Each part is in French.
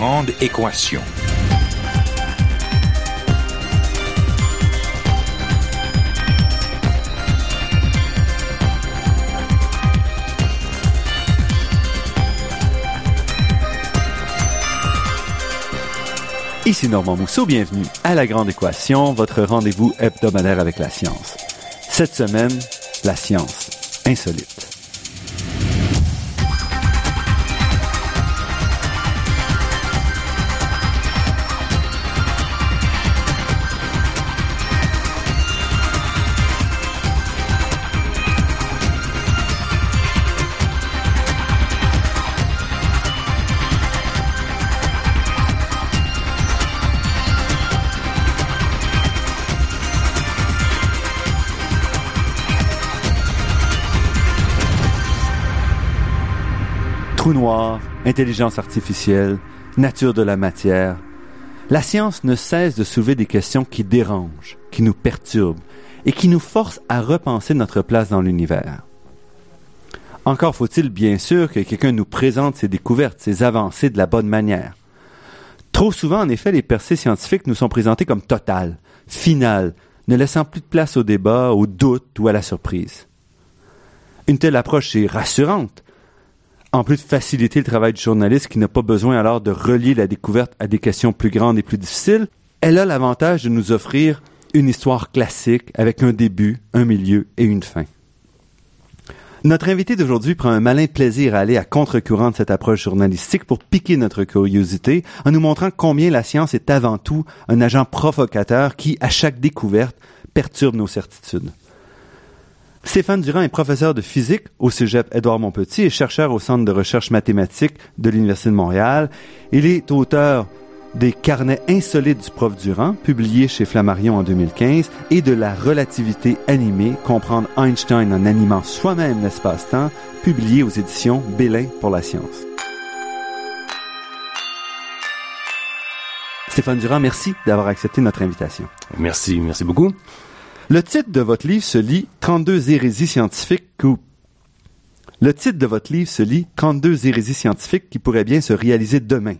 Grande équation. Ici Normand Mousseau, bienvenue à La Grande Équation, votre rendez-vous hebdomadaire avec la science. Cette semaine, la science insolite. Intelligence artificielle, nature de la matière. La science ne cesse de soulever des questions qui dérangent, qui nous perturbent et qui nous forcent à repenser notre place dans l'univers. Encore faut-il bien sûr que quelqu'un nous présente ses découvertes, ses avancées de la bonne manière. Trop souvent, en effet, les percées scientifiques nous sont présentées comme totales, finales, ne laissant plus de place au débat, au doute ou à la surprise. Une telle approche est rassurante, en plus de faciliter le travail du journaliste qui n'a pas besoin alors de relier la découverte à des questions plus grandes et plus difficiles, elle a l'avantage de nous offrir une histoire classique avec un début, un milieu et une fin. Notre invité d'aujourd'hui prend un malin plaisir à aller à contre-courant de cette approche journalistique pour piquer notre curiosité en nous montrant combien la science est avant tout un agent provocateur qui, à chaque découverte, perturbe nos certitudes. Stéphane Durand est professeur de physique au Cégep Édouard Montpetit et chercheur au Centre de recherche mathématique de l'Université de Montréal. Il est auteur des Carnets insolites du prof Durand, publiés chez Flammarion en 2015, et de La relativité animée, comprendre Einstein en animant soi-même l'espace-temps, publié aux éditions Bélin pour la science. Stéphane Durand, merci d'avoir accepté notre invitation. Merci, merci beaucoup. Le titre de votre livre se lit 32 hérésies scientifiques ou le titre de votre livre se lit 32 hérésies scientifiques qui pourraient bien se réaliser demain.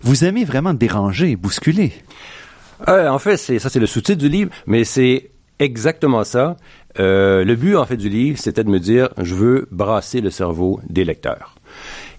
Vous aimez vraiment déranger, bousculer. Euh, en fait, c'est ça, c'est le sous-titre du livre, mais c'est exactement ça. Euh, le but, en fait, du livre, c'était de me dire, je veux brasser le cerveau des lecteurs.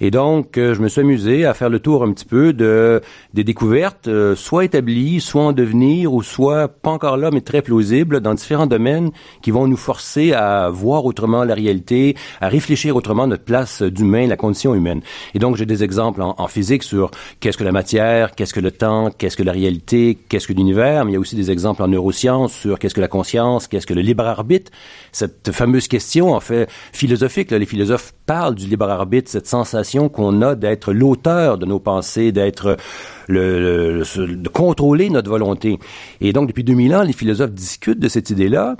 Et donc, euh, je me suis amusé à faire le tour un petit peu de des découvertes, euh, soit établies, soit en devenir, ou soit pas encore là, mais très plausibles dans différents domaines qui vont nous forcer à voir autrement la réalité, à réfléchir autrement notre place d'humain, la condition humaine. Et donc, j'ai des exemples en, en physique sur qu'est-ce que la matière, qu'est-ce que le temps, qu'est-ce que la réalité, qu'est-ce que l'univers, mais il y a aussi des exemples en neurosciences sur qu'est-ce que la conscience, qu'est-ce que le libre arbitre. Cette fameuse question, en fait, philosophique, là, les philosophes parlent du libre arbitre, cette sensation qu'on a d'être l'auteur de nos pensées, d'être le, le, de contrôler notre volonté. Et donc, depuis 2000 ans, les philosophes discutent de cette idée-là.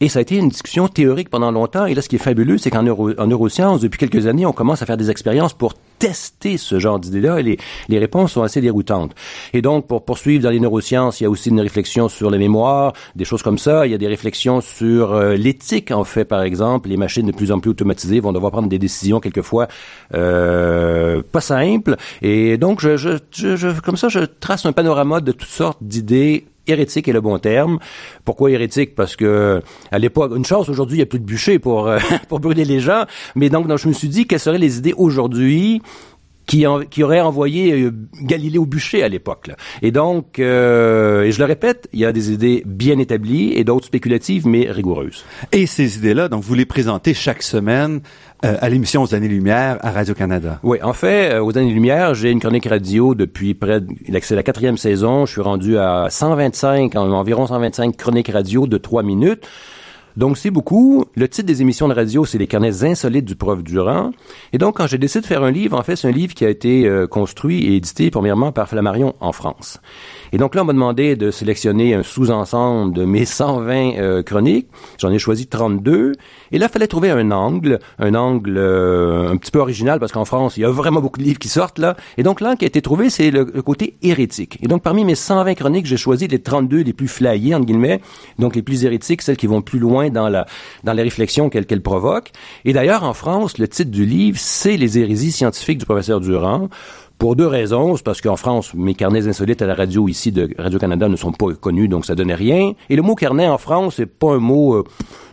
Et ça a été une discussion théorique pendant longtemps. Et là, ce qui est fabuleux, c'est qu'en neuro, en neurosciences, depuis quelques années, on commence à faire des expériences pour tester ce genre d'idées-là et les, réponses sont assez déroutantes. Et donc, pour poursuivre dans les neurosciences, il y a aussi une réflexion sur la mémoire, des choses comme ça. Il y a des réflexions sur euh, l'éthique, en fait, par exemple. Les machines de plus en plus automatisées vont devoir prendre des décisions quelquefois euh, pas simples. Et donc, je, je, je, comme ça, je trace un panorama de toutes sortes d'idées hérétique est le bon terme. Pourquoi hérétique? Parce que à l'époque, une chance aujourd'hui, il n'y a plus de bûcher pour euh, pour brûler les gens. Mais donc, donc, je me suis dit quelles seraient les idées aujourd'hui qui, en, qui aurait envoyé euh, Galilée au bûcher à l'époque. Et donc, euh, et je le répète, il y a des idées bien établies et d'autres spéculatives mais rigoureuses. Et ces idées-là, donc vous les présentez chaque semaine euh, à l'émission aux années-lumière à Radio-Canada. Oui, en fait, euh, aux années-lumière, j'ai une chronique radio depuis près, de, c'est la quatrième saison, je suis rendu à 125, environ 125 chroniques radio de trois minutes. Donc, c'est beaucoup. Le titre des émissions de radio, c'est Les carnets insolites du prof Durand. Et donc, quand j'ai décidé de faire un livre, en fait, c'est un livre qui a été euh, construit et édité, premièrement, par Flammarion en France. Et donc là, on m'a demandé de sélectionner un sous-ensemble de mes 120 euh, chroniques. J'en ai choisi 32. Et là, il fallait trouver un angle, un angle euh, un petit peu original, parce qu'en France, il y a vraiment beaucoup de livres qui sortent là. Et donc l'angle qui a été trouvé, c'est le, côté hérétique. Et donc, parmi mes 120 chroniques, j'ai choisi les 32 les plus flyées, entre guillemets, donc les plus hérétiques, celles qui vont plus loin dans la dans les réflexions qu'elle qu'elle provoque. Et d'ailleurs, en France, le titre du livre, c'est Les hérésies scientifiques du professeur Durand. Pour deux raisons. C'est parce qu'en France, mes carnets insolites à la radio ici de Radio-Canada ne sont pas connus, donc ça donnait rien. Et le mot carnet en France, c'est pas un mot euh,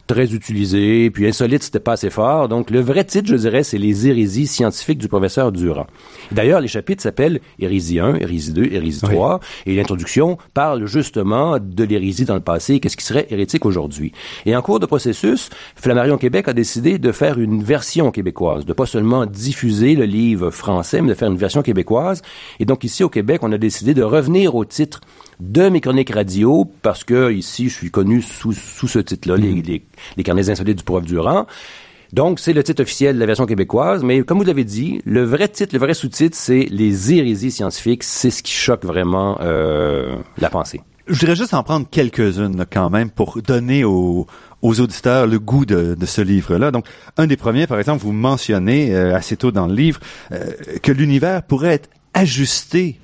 très utilisé, puis insolite, c'était pas assez fort. Donc, le vrai titre, je dirais, c'est Les hérésies scientifiques du professeur Durand. D'ailleurs, les chapitres s'appellent Hérésie 1, Hérésie 2, Hérésie 3, et l'introduction parle justement de l'hérésie dans le passé, qu'est-ce qui serait hérétique aujourd'hui. Et en cours de processus, Flammarion Québec a décidé de faire une version québécoise, de pas seulement diffuser le livre français, mais de faire une version québécoise. Et donc, ici au Québec, on a décidé de revenir au titre de mes chroniques radio, parce que ici, je suis connu sous, sous ce titre-là, les, les, les, carnets insolites du prof Durand. Donc, c'est le titre officiel de la version québécoise, mais comme vous l'avez dit, le vrai titre, le vrai sous-titre, c'est Les hérésies scientifiques. C'est ce qui choque vraiment euh, la pensée. Je voudrais juste en prendre quelques-unes quand même pour donner aux, aux auditeurs le goût de, de ce livre-là. Donc, un des premiers, par exemple, vous mentionnez euh, assez tôt dans le livre euh, que l'univers pourrait être ajusté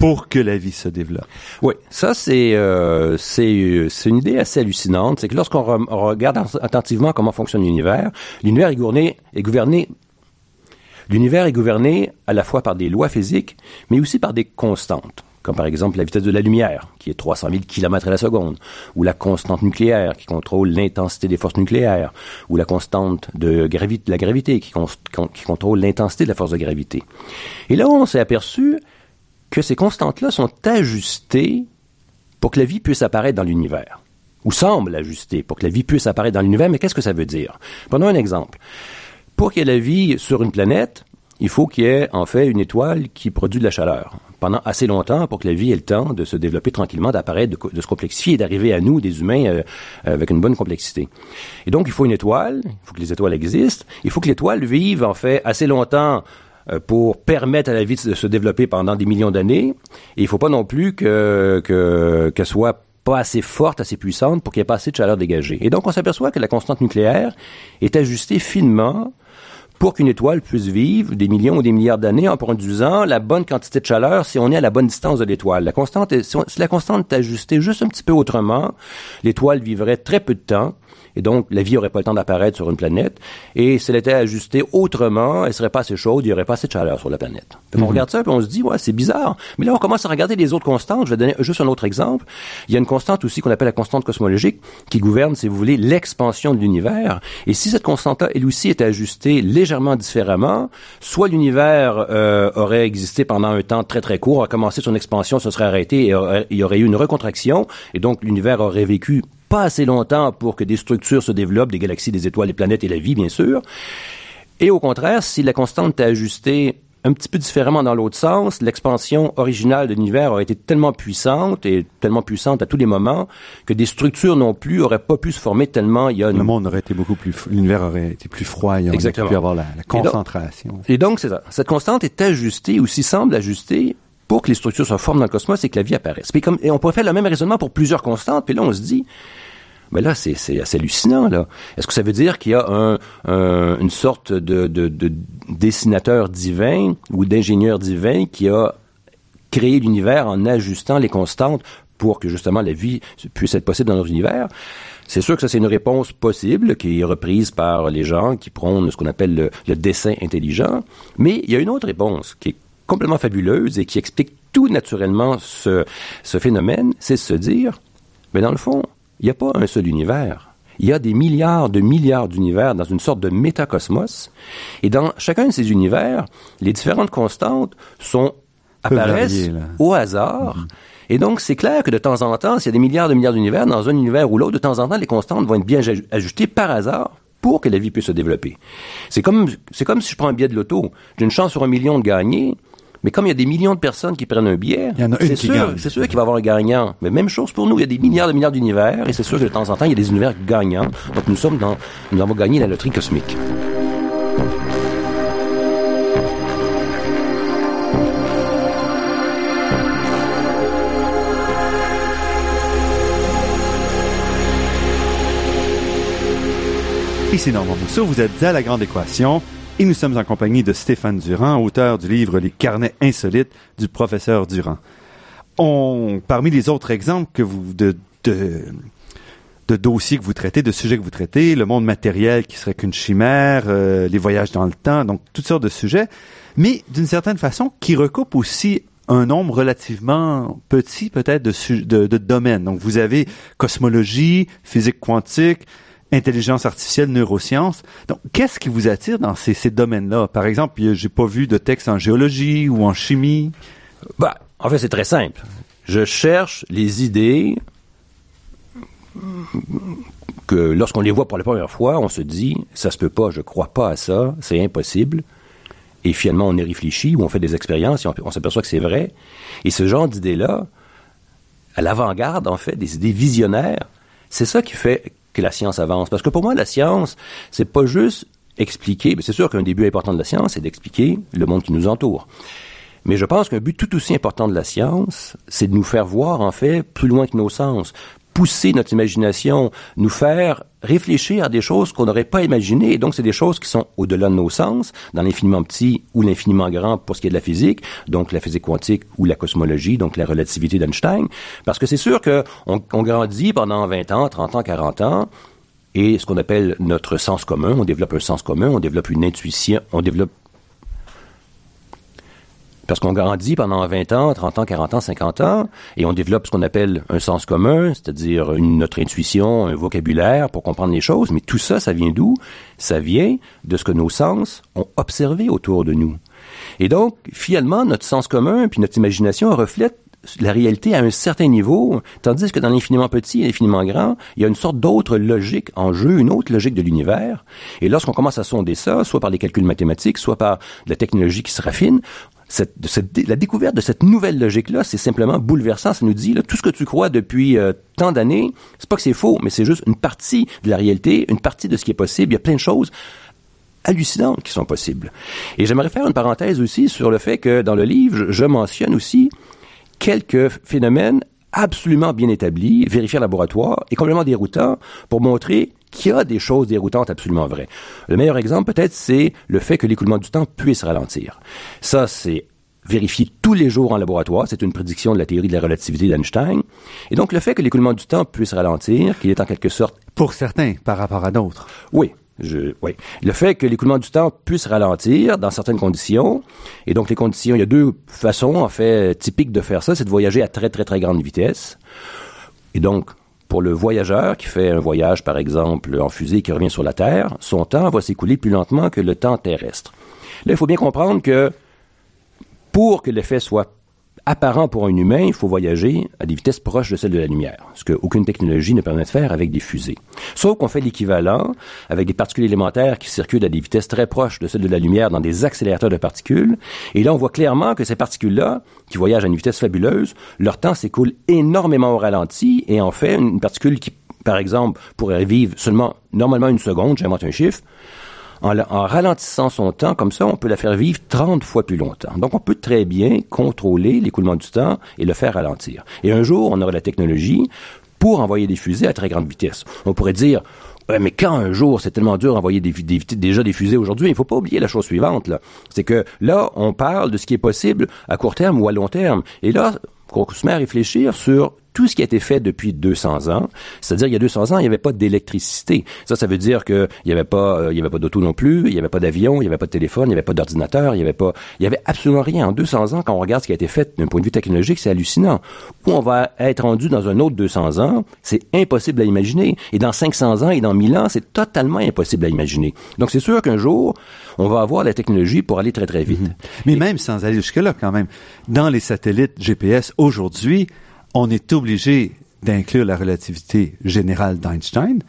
pour que la vie se développe. Oui, ça c'est euh, c'est c'est une idée assez hallucinante. C'est que lorsqu'on re regarde attentivement comment fonctionne l'univers, l'univers est gouverné est gouverné l'univers est gouverné à la fois par des lois physiques, mais aussi par des constantes comme par exemple la vitesse de la lumière, qui est 300 000 km à la seconde, ou la constante nucléaire, qui contrôle l'intensité des forces nucléaires, ou la constante de, gravi la gravité, qui, qui contrôle l'intensité de la force de gravité. Et là, on s'est aperçu que ces constantes-là sont ajustées pour que la vie puisse apparaître dans l'univers, ou semblent ajustées pour que la vie puisse apparaître dans l'univers, mais qu'est-ce que ça veut dire? Prenons un exemple. Pour qu'il y ait la vie sur une planète, il faut qu'il y ait en fait une étoile qui produit de la chaleur pendant assez longtemps pour que la vie ait le temps de se développer tranquillement, d'apparaître, de, se complexifier et d'arriver à nous, des humains, euh, avec une bonne complexité. Et donc, il faut une étoile, il faut que les étoiles existent, il faut que l'étoile vive en fait assez longtemps pour permettre à la vie de se développer pendant des millions d'années. Et il faut pas non plus que qu'elle soit pas assez forte, assez puissante pour qu'il y ait pas assez de chaleur dégagée. Et donc, on s'aperçoit que la constante nucléaire est ajustée finement pour qu'une étoile puisse vivre des millions ou des milliards d'années en produisant la bonne quantité de chaleur si on est à la bonne distance de l'étoile. La constante, est, si la constante est ajustée juste un petit peu autrement, l'étoile vivrait très peu de temps et donc, la vie n'aurait pas le temps d'apparaître sur une planète. Et si elle était ajustée autrement, elle serait pas assez chaude, il n'y aurait pas assez de chaleur sur la planète. On mhm. regarde ça, et on se dit, ouais, c'est bizarre. Mais là, on commence à regarder les autres constantes. Je vais donner juste un autre exemple. Il y a une constante aussi qu'on appelle la constante cosmologique, qui gouverne, si vous voulez, l'expansion de l'univers. Et si cette constante-là, elle aussi, était ajustée légèrement différemment, soit l'univers euh, aurait existé pendant un temps très très court, a commencé son expansion, se serait arrêté et il y aurait eu une recontraction, et donc l'univers aurait vécu pas assez longtemps pour que des structures se développent, des galaxies, des étoiles, des planètes et la vie, bien sûr. Et au contraire, si la constante est ajustée un petit peu différemment dans l'autre sens, l'expansion originale de l'univers aurait été tellement puissante et tellement puissante à tous les moments que des structures non plus auraient pas pu se former tellement il y a Le monde aurait été beaucoup plus, l'univers aurait été plus froid, il aurait pu avoir la, concentration. Et donc, c'est ça. Cette constante est ajustée, ou s'y semble ajustée, pour que les structures se forment dans le cosmos et que la vie apparaisse. Puis comme, et on pourrait faire le même raisonnement pour plusieurs constantes, puis là, on se dit, mais là, c'est, assez hallucinant, là. Est-ce que ça veut dire qu'il y a un, une sorte de, de, de dessinateur divin ou d'ingénieur divin qui a créé l'univers en ajustant les constantes pour que justement la vie puisse être possible dans notre univers? C'est sûr que ça, c'est une réponse possible qui est reprise par les gens qui prônent ce qu'on appelle le, le dessin intelligent. Mais il y a une autre réponse qui est complètement fabuleuse et qui explique tout naturellement ce, ce phénomène, c'est se dire, mais dans le fond, il n'y a pas un seul univers. Il y a des milliards de milliards d'univers dans une sorte de métacosmos. Et dans chacun de ces univers, les différentes constantes sont apparaissent au hasard. Mhm. Et donc, c'est clair que de temps en temps, s'il y a des milliards de milliards d'univers, dans un univers ou l'autre, de temps en temps, les constantes vont être bien ajustées par hasard pour que la vie puisse se développer. C'est comme, c'est comme si je prends un billet de loto. J'ai une chance sur un million de gagner. Mais comme il y a des millions de personnes qui prennent un billet, c'est sûr, c'est sûr qu'il va y avoir un gagnant. Mais même chose pour nous, il y a des milliards de milliards d'univers, et c'est sûr que de temps en temps, il y a des univers gagnants. Donc nous sommes dans, nous avons gagné la loterie cosmique. Ici Normand Mousseau, vous êtes à La Grande Équation. Et nous sommes en compagnie de Stéphane Durand, auteur du livre Les carnets insolites du professeur Durand. On, parmi les autres exemples que vous de, de, de dossiers que vous traitez, de sujets que vous traitez, le monde matériel qui serait qu'une chimère, euh, les voyages dans le temps, donc toutes sortes de sujets, mais d'une certaine façon qui recoupe aussi un nombre relativement petit peut-être de, de, de domaines. Donc vous avez cosmologie, physique quantique, intelligence artificielle, neurosciences. Donc, qu'est-ce qui vous attire dans ces, domaines-là? Par exemple, j'ai pas vu de texte en géologie ou en chimie. Bah, en fait, c'est très simple. Je cherche les idées que lorsqu'on les voit pour la première fois, on se dit, ça se peut pas, je crois pas à ça, c'est impossible. Et finalement, on y réfléchit ou on fait des expériences et on, on s'aperçoit que c'est vrai. Et ce genre d'idées-là, à l'avant-garde, en fait, des idées visionnaires, c'est ça qui fait que la science avance. Parce que pour moi, la science, c'est pas juste expliquer, mais c'est sûr qu'un début important de la science, c'est d'expliquer le monde qui nous entoure. Mais je pense qu'un but tout aussi important de la science, c'est de nous faire voir, en fait, plus loin que nos sens, pousser notre imagination, nous faire réfléchir à des choses qu'on n'aurait pas imaginées. Et donc, c'est des choses qui sont au-delà de nos sens, dans l'infiniment petit ou l'infiniment grand pour ce qui est de la physique, donc la physique quantique ou la cosmologie, donc la relativité d'Einstein. Parce que c'est sûr qu'on on grandit pendant 20 ans, 30 ans, 40 ans, et ce qu'on appelle notre sens commun, on développe un sens commun, on développe une intuition, on développe parce qu'on grandit pendant 20 ans, 30 ans, 40 ans, 50 ans, et on développe ce qu'on appelle un sens commun, c'est-à-dire notre intuition, un vocabulaire pour comprendre les choses. Mais tout ça, ça vient d'où? Ça vient de ce que nos sens ont observé autour de nous. Et donc, finalement, notre sens commun puis notre imagination reflètent la réalité à un certain niveau, tandis que dans l'infiniment petit et l'infiniment grand, il y a une sorte d'autre logique en jeu, une autre logique de l'univers. Et lorsqu'on commence à sonder ça, soit par les calculs mathématiques, soit par la technologie qui se raffine, la découverte de cette nouvelle logique-là, c'est simplement bouleversant. Ça nous dit, tout ce que tu crois depuis euh, tant d'années, c'est pas que c'est faux, mais c'est juste une partie de la réalité, une partie de ce qui est possible. Il y a plein de choses hallucinantes qui sont possibles. Et j'aimerais faire une parenthèse aussi sur le fait que dans le livre, je mentionne aussi quelques phénomènes absolument bien établis, vérifiés en laboratoire et complètement déroutants pour montrer qu'il y a des choses déroutantes absolument vraies. Le meilleur exemple, peut-être, c'est le fait que l'écoulement du temps puisse ralentir. Ça, c'est vérifié tous les jours en laboratoire. C'est une prédiction de la théorie de la relativité d'Einstein. Et donc, le fait que l'écoulement du temps puisse ralentir, qu'il est en quelque sorte... Pour certains, par rapport à d'autres. Oui. Je, oui. Le fait que l'écoulement du temps puisse ralentir dans certaines conditions, et donc les conditions, il y a deux façons, en fait, typiques de faire ça, c'est de voyager à très, très, très grande vitesse. Et donc, pour le voyageur qui fait un voyage, par exemple, en fusée qui revient sur la Terre, son temps va s'écouler plus lentement que le temps terrestre. Là, il faut bien comprendre que pour que l'effet soit apparent pour un humain, il faut voyager à des vitesses proches de celles de la lumière, ce qu'aucune technologie ne permet de faire avec des fusées. Sauf qu'on fait l'équivalent avec des particules élémentaires qui circulent à des vitesses très proches de celles de la lumière dans des accélérateurs de particules. Et là, on voit clairement que ces particules-là, qui voyagent à une vitesse fabuleuse, leur temps s'écoule énormément au ralenti. Et en fait, une particule qui, par exemple, pourrait vivre seulement normalement une seconde, j'invente un chiffre, en, ralentissant son temps, comme ça, on peut la faire vivre 30 fois plus longtemps. Donc, on peut très bien contrôler l'écoulement du temps et le faire ralentir. Et un jour, on aura la technologie pour envoyer des fusées à très grande vitesse. On pourrait dire, mais quand un jour, c'est tellement dur d'envoyer des, déjà des fusées aujourd'hui, il ne faut pas oublier la chose suivante, là. C'est que là, on parle de ce qui est possible à court terme ou à long terme. Et là, qu'on se met à réfléchir sur tout ce qui a été fait depuis 200 ans. C'est-à-dire, il y a 200 ans, il n'y avait pas d'électricité. Ça, ça veut dire qu'il n'y avait pas, euh, il avait pas d'auto non plus, il n'y avait pas d'avion, il n'y avait pas de téléphone, il n'y avait pas d'ordinateur, il n'y avait pas, il y avait absolument rien. En 200 ans, quand on regarde ce qui a été fait d'un point de vue technologique, c'est hallucinant. Où on va être rendu dans un autre 200 ans, c'est impossible à imaginer. Et dans 500 ans et dans 1000 ans, c'est totalement impossible à imaginer. Donc, c'est sûr qu'un jour, on va avoir la technologie pour aller très, très vite. Mhm. Mais même sans aller jusque-là, quand même, dans les satellites GPS aujourd'hui, on est obligé d'inclure la relativité générale d'Einstein,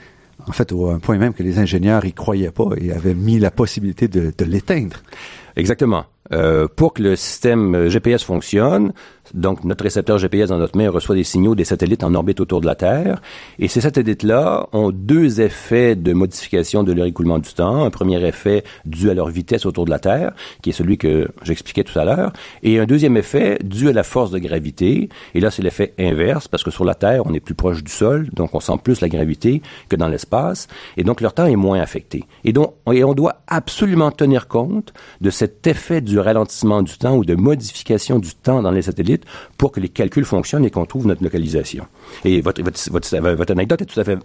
en fait, au point même que les ingénieurs y croyaient pas et avaient mis la possibilité de, de l'éteindre. Exactement. Euh, pour que le système GPS fonctionne, donc notre récepteur GPS dans notre main reçoit des signaux des satellites en orbite autour de la Terre, et ces satellites-là ont deux effets de modification de leur écoulement du temps. Un premier effet dû à leur vitesse autour de la Terre, qui est celui que j'expliquais tout à l'heure, et un deuxième effet dû à la force de gravité. Et là, c'est l'effet inverse, parce que sur la Terre, on est plus proche du sol, donc on sent plus la gravité que dans l'espace, et donc leur temps est moins affecté. Et donc, et on doit absolument tenir compte de cet effet du ralentissement du temps ou de modification du temps dans les satellites pour que les calculs fonctionnent et qu'on trouve notre localisation. Et votre, anecdote est tout à fait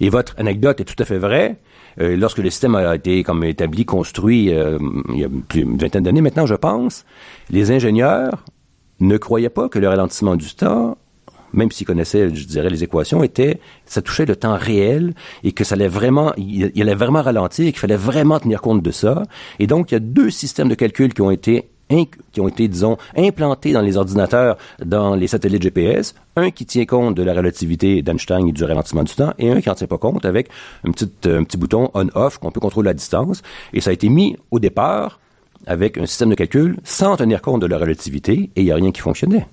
Et votre anecdote est tout à fait vraie. Euh, lorsque le système a été comme établi, construit euh, il y a plus d'une vingtaine d'années maintenant, je pense, les ingénieurs ne croyaient pas que le ralentissement du temps même s'ils connaissaient, je dirais, les équations, était, ça touchait le temps réel et que ça allait vraiment, il allait vraiment ralentir et qu'il fallait vraiment tenir compte de ça. Et donc, il y a deux systèmes de calcul qui ont été qui ont été, disons, implantés dans les ordinateurs, dans les satellites GPS, un qui tient compte de la relativité d'Einstein et du ralentissement du temps, et un qui n'en tient pas compte avec un petit, un petit bouton on-off qu'on peut contrôler à distance. Et ça a été mis au départ avec un système de calcul sans tenir compte de la relativité, et il n'y a rien qui fonctionnait.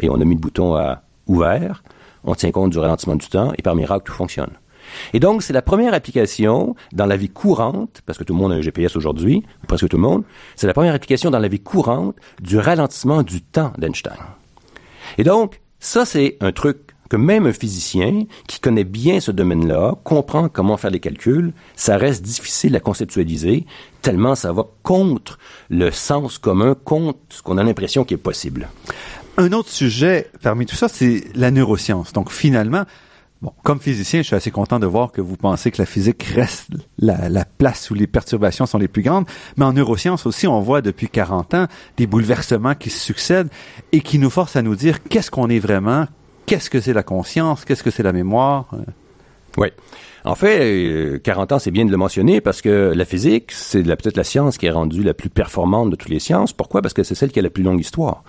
Et on a mis le bouton à ouvert, on tient compte du ralentissement du temps, et par miracle, tout fonctionne. Et donc, c'est la première application dans la vie courante, parce que tout le monde a un GPS aujourd'hui, presque tout le monde, c'est la première application dans la vie courante du ralentissement du temps d'Einstein. Et donc, ça, c'est un truc que même un physicien qui connaît bien ce domaine-là, comprend comment faire les calculs, ça reste difficile à conceptualiser, tellement ça va contre le sens commun, contre ce qu'on a l'impression qui est possible. Un autre sujet parmi tout ça, c'est la neuroscience. Donc finalement, Bon, comme physicien, je suis assez content de voir que vous pensez que la physique reste la, place où les perturbations sont les plus grandes. Mais en neurosciences aussi, on voit depuis 40 ans des bouleversements qui se succèdent et qui nous forcent à nous dire qu'est-ce qu'on est vraiment, qu'est-ce que c'est la conscience, qu'est-ce que c'est la mémoire. Oui. En fait, 40 euh, ans, c'est bien de le mentionner parce que la physique, c'est peut-être la science qui est rendue la plus performante de toutes les sciences. Pourquoi? Parce que c'est celle qui a la plus longue histoire.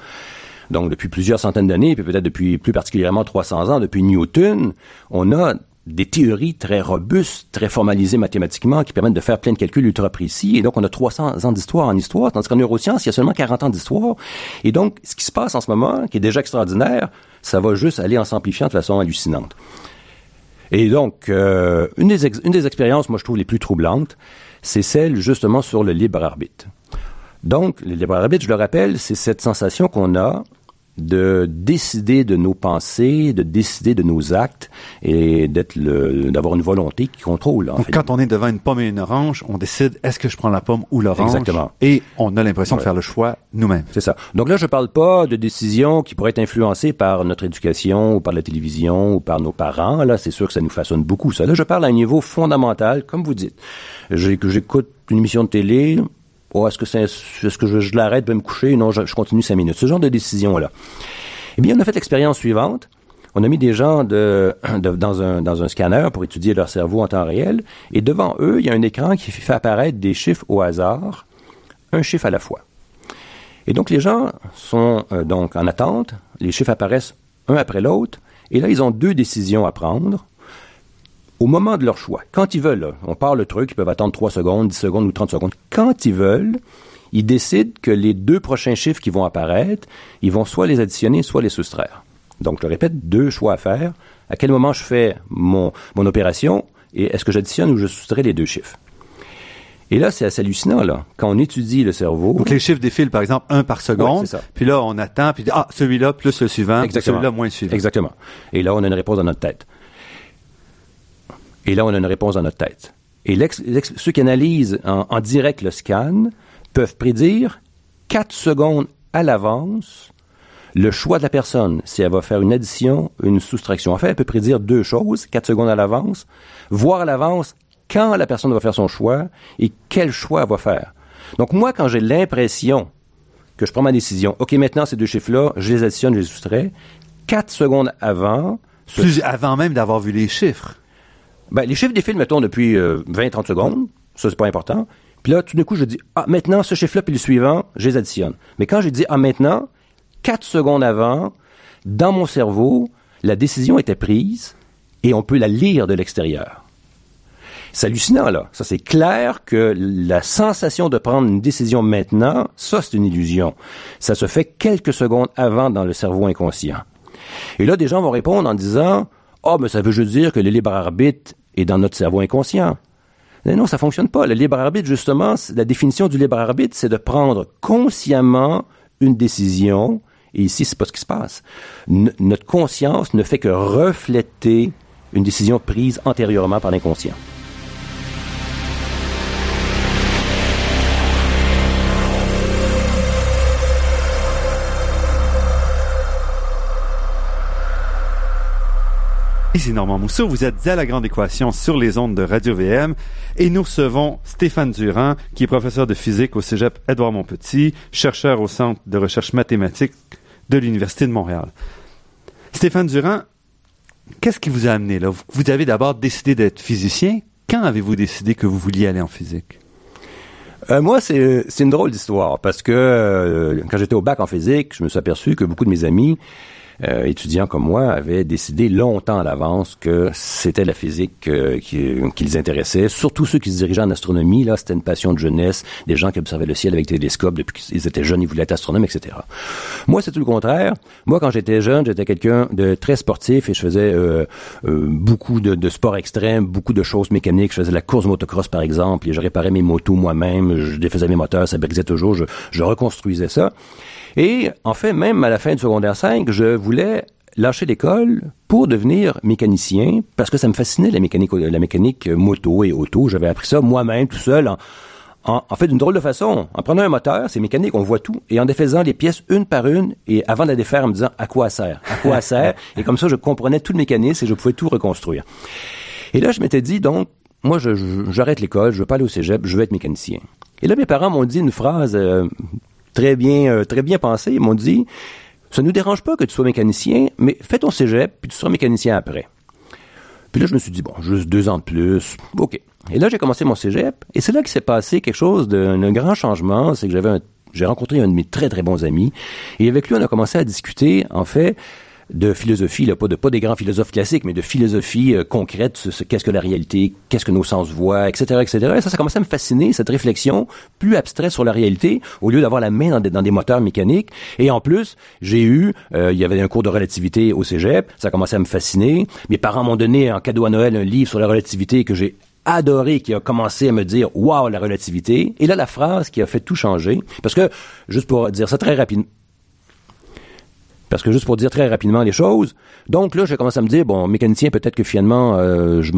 Donc, depuis plusieurs centaines d'années, puis peut-être depuis plus particulièrement 300 ans, depuis Newton, on a des théories très robustes, très formalisées mathématiquement, qui permettent de faire plein de calculs ultra précis. Et donc, on a 300 ans d'histoire en histoire, tandis qu'en neurosciences, il y a seulement 40 ans d'histoire. Et donc, ce qui se passe en ce moment, qui est déjà extraordinaire, ça va juste aller en s'amplifiant de façon hallucinante. Et donc, euh, une, des une des expériences, moi, je trouve les plus troublantes, c'est celle justement sur le libre arbitre. Donc, le libre arbitre, je le rappelle, c'est cette sensation qu'on a de décider de nos pensées, de décider de nos actes et d'être le, d'avoir une volonté qui contrôle. En Quand on est devant une pomme et une orange, on décide est-ce que je prends la pomme ou l'orange? Exactement. Et on a l'impression de faire le choix nous-mêmes. C'est ça. Donc là, je parle pas de décisions qui pourraient être influencées par notre éducation ou par la télévision ou par nos parents. Là, c'est sûr que ça nous façonne beaucoup. Ça. Là, je parle à un niveau fondamental, comme vous dites. J'écoute une émission de télé, Oh, est-ce que, c'est, est-ce que je, l'arrête, de me coucher? Non, je, continue cinq minutes. Ce genre de décision-là. Eh bien, on a fait l'expérience suivante. On a mis des gens de, dans, un, dans un scanner pour étudier leur cerveau en temps réel. Et devant eux, il y a un écran qui fait apparaître des chiffres au hasard, un chiffre à la fois. Et donc, les gens sont euh, donc en attente. Les chiffres apparaissent un après l'autre. Et là, ils ont deux décisions à prendre au moment de leur choix, quand ils veulent, on parle le truc, ils peuvent attendre 3 secondes, 10 secondes ou 30 secondes, quand ils veulent, ils décident que les deux prochains chiffres qui vont apparaître, ils vont soit les additionner, soit les soustraire. Donc, je le répète, deux choix à faire. À quel moment je fais mon, mon opération et est-ce que j'additionne ou je soustrais les deux chiffres? Et là, c'est assez hallucinant, là. Quand on étudie le cerveau. Donc, les chiffres défilent, par exemple, un par seconde. Puis là, on attend, puis ah, celui-là plus le suivant, celui-là moins le suivant. Exactement. Et là, on a une réponse dans notre tête. Et là, on a une réponse dans notre tête. Et ceux qui analysent en, direct le scan peuvent prédire quatre secondes à l'avance le choix de la personne, si elle va faire une addition, une soustraction. En fait, elle peut prédire deux choses, quatre secondes à l'avance, voir à l'avance quand la personne va faire son choix et quel choix elle va faire. Donc moi, quand j'ai l'impression que je prends ma décision, OK, maintenant ces deux chiffres-là, je les additionne, je les soustrais, quatre secondes avant... Avant même d'avoir vu les chiffres. Ben, les chiffres défilent, mettons, depuis 20-30 euh, secondes. Ça, c'est pas important. Puis là, tout d'un coup, je dis, ah, maintenant, ce chiffre-là, puis le suivant, je les additionne. Mais quand j'ai dit, ah, maintenant, 4 secondes avant, dans mon cerveau, la décision était prise et on peut la lire de l'extérieur. C'est hallucinant, là. Ça, c'est clair que la sensation de prendre une décision maintenant, ça, c'est une illusion. Ça se fait quelques secondes avant dans le cerveau inconscient. Et là, des gens vont répondre en disant, ah, mais ça veut juste dire que le libre arbitre est dans notre cerveau inconscient. Mais non, ça fonctionne pas. Le libre arbitre, justement, la définition du libre arbitre, c'est de prendre consciemment une décision. Et ici, c'est pas ce qui se passe. notre conscience ne fait que refléter une décision prise antérieurement par l'inconscient. Ici Normand Mousseau, vous êtes à La Grande Équation sur les ondes de Radio-VM et nous recevons Stéphane Durand, qui est professeur de physique au Cégep Édouard Montpetit, chercheur au Centre de recherche mathématique de l'Université de Montréal. Stéphane Durand, qu'est-ce qui vous a amené là? Vous avez d'abord décidé d'être physicien. Quand avez-vous décidé que vous vouliez aller en physique? Euh, moi, c'est une drôle d'histoire parce que euh, quand j'étais au bac en physique, je me suis aperçu que beaucoup de mes amis euh, étudiants comme moi avaient décidé longtemps à l'avance que c'était la physique euh, qui, qui, les intéressait. Surtout ceux qui se dirigeaient en astronomie, là, c'était une passion de jeunesse, des gens qui observaient le ciel avec télescope depuis qu'ils étaient jeunes, ils voulaient être astronomes, etc. Moi, c'est tout le contraire. Moi, quand j'étais jeune, j'étais quelqu'un de très sportif et je faisais euh, euh, beaucoup de, de sports extrêmes, beaucoup de choses mécaniques. Je faisais la course motocross, par exemple, et je réparais mes motos moi-même, je défaisais mes moteurs, ça brisait toujours, je, je reconstruisais ça. Et en fait, même à la fin du secondaire 5, je voulais lâcher l'école pour devenir mécanicien parce que ça me fascinait la mécanique, la mécanique moto et auto. J'avais appris ça moi-même tout seul en, en, en fait d'une drôle de façon. En prenant un moteur, c'est mécanique, on voit tout, et en défaisant les pièces une par une et avant de la défaire en me disant à quoi ça sert, à quoi ça sert, et comme ça je comprenais tout le mécanisme et je pouvais tout reconstruire. Et là je m'étais dit donc moi j'arrête l'école, je veux pas aller au cégep, je veux être mécanicien. Et là mes parents m'ont dit une phrase euh, très bien, euh, très bien pensé. Ils m'ont dit, ça nous dérange pas que tu sois mécanicien, mais fais ton cégep, puis tu seras mécanicien après. Puis là, je me suis dit, bon, juste deux ans de plus, OK. Et là, j'ai commencé mon cégep, et c'est là qu'il s'est passé quelque chose d'un grand changement, c'est que j'avais j'ai rencontré un de mes très, très bons amis, et avec lui, on a commencé à discuter, en fait, de philosophie, là, pas, de, pas des grands philosophes classiques, mais de philosophie euh, concrète, ce, qu'est-ce que la réalité, qu'est-ce que nos sens voient, etc., etc. Et ça, ça commençait à me fasciner, cette réflexion plus abstraite sur la réalité, au lieu d'avoir la main dans des, dans des moteurs mécaniques. Et en plus, j'ai eu, euh, il y avait un cours de relativité au cégep, ça a commencé à me fasciner. Mes parents m'ont donné en cadeau à Noël un livre sur la relativité que j'ai adoré qui a commencé à me dire waouh la relativité et là la phrase qui a fait tout changer parce que juste pour dire ça très rapidement parce que juste pour dire très rapidement les choses, donc là, j'ai commencé à me dire, bon, mécanicien, peut-être que finalement, euh, je,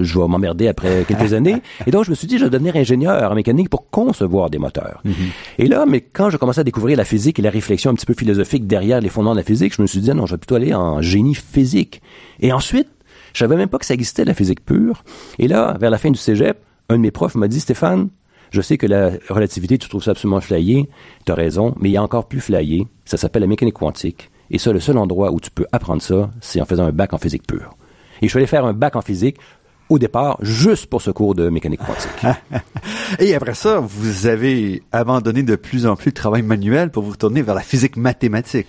je vais m'emmerder après quelques années. Et donc, je me suis dit, je vais devenir ingénieur en mécanique pour concevoir des moteurs. Mm-hmm. Et là, mais quand je commençais à découvrir la physique et la réflexion un petit peu philosophique derrière les fondements de la physique, je me suis dit, non, je vais plutôt aller en génie physique. Et ensuite, je savais même pas que ça existait, la physique pure. Et là, vers la fin du cégep, un de mes profs m'a dit, Stéphane, je sais que la relativité, tu trouves ça absolument flyé, tu as raison, mais il y a encore plus flyé, ça s'appelle la mécanique quantique. Et ça, le seul endroit où tu peux apprendre ça, c'est en faisant un bac en physique pure. Et je suis allé faire un bac en physique au départ, juste pour ce cours de mécanique quantique. Et après ça, vous avez abandonné de plus en plus le travail manuel pour vous retourner vers la physique mathématique.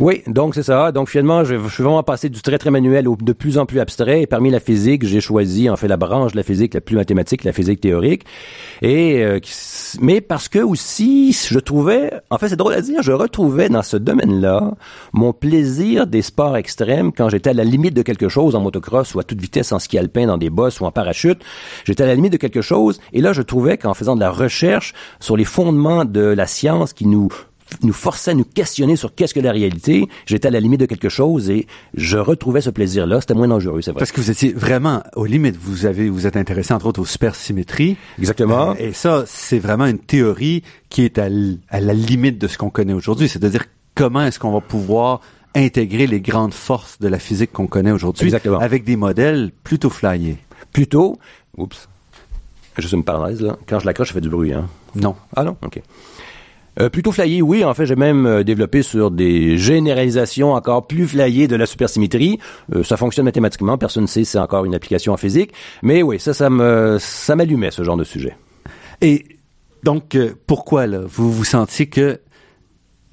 Oui, donc c'est ça. Donc finalement, je, je, suis vraiment passé du très très manuel au de plus en plus abstrait. Et parmi la physique, j'ai choisi en fait la branche de la physique la plus mathématique, la physique théorique. Et euh, mais parce que aussi, je trouvais, en fait, c'est drôle à dire, je retrouvais dans ce domaine-là mon plaisir des sports extrêmes quand j'étais à la limite de quelque chose en motocross ou à toute vitesse en ski alpin dans des ou en parachute. J'étais à la limite de quelque chose. Et là, je trouvais qu'en faisant de la recherche sur les fondements de la science qui nous nous forçait à nous questionner sur qu'est-ce que la réalité. J'étais à la limite de quelque chose et je retrouvais ce plaisir-là. C'était moins dangereux, c'est vrai. Parce que vous étiez vraiment aux limites. Vous avez, vous êtes intéressé entre autres aux supersymétries. Exactement. Euh, et ça, c'est vraiment une théorie qui est à, à la limite de ce qu'on connaît aujourd'hui. C'est-à-dire comment est-ce qu'on va pouvoir intégrer les grandes forces de la physique qu'on connaît aujourd'hui avec des modèles plutôt flyés? Plutôt, oups, juste une parenthèse là. Quand je l'accroche, je fais du bruit, hein. Non. Ah non, ok. Euh, plutôt flyé, oui. En fait, j'ai même euh, développé sur des généralisations encore plus flyées de la supersymétrie. Euh, ça fonctionne mathématiquement. Personne ne sait si c'est encore une application en physique. Mais oui, ça, ça me, ça m'allumait ce genre de sujet. Et donc, euh, pourquoi là vous vous sentiez que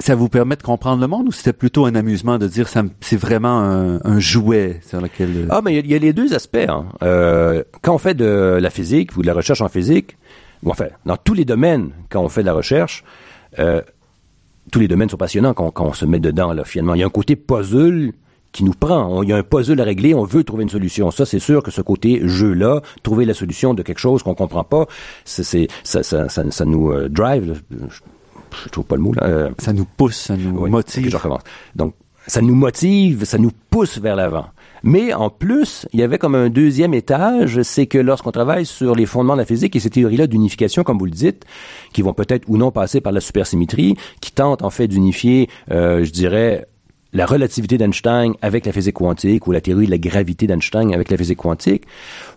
ça vous permet de comprendre le monde ou c'était plutôt un amusement de dire ça c'est vraiment un, un, jouet sur lequel euh, ah mais il y, a les deux aspects hein. euh, quand on fait de la physique ou de la recherche en physique ou enfin dans tous les domaines quand on fait de la recherche euh, tous les domaines sont passionnants quand, quand, on se met dedans là finalement il y a un côté puzzle qui nous prend. Il y a un puzzle à régler, on veut trouver une solution. Ça, c'est sûr que ce côté jeu-là, trouver la solution de quelque chose qu'on comprend pas, c'est ça, ça, ça, ça, nous euh, drive je trouve pas le mot là. Euh, ça nous pousse, ça nous oui, motive. Je recommence. Donc, ça nous motive, ça nous pousse vers l'avant. Mais en plus, il y avait comme un deuxième étage, c'est que lorsqu'on travaille sur les fondements de la physique et ces théories-là d'unification, comme vous le dites, qui vont peut-être ou non passer par la supersymétrie, qui tentent en fait d'unifier, euh, je dirais, la relativité d'Einstein avec la physique quantique ou la théorie de la gravité d'Einstein avec la physique quantique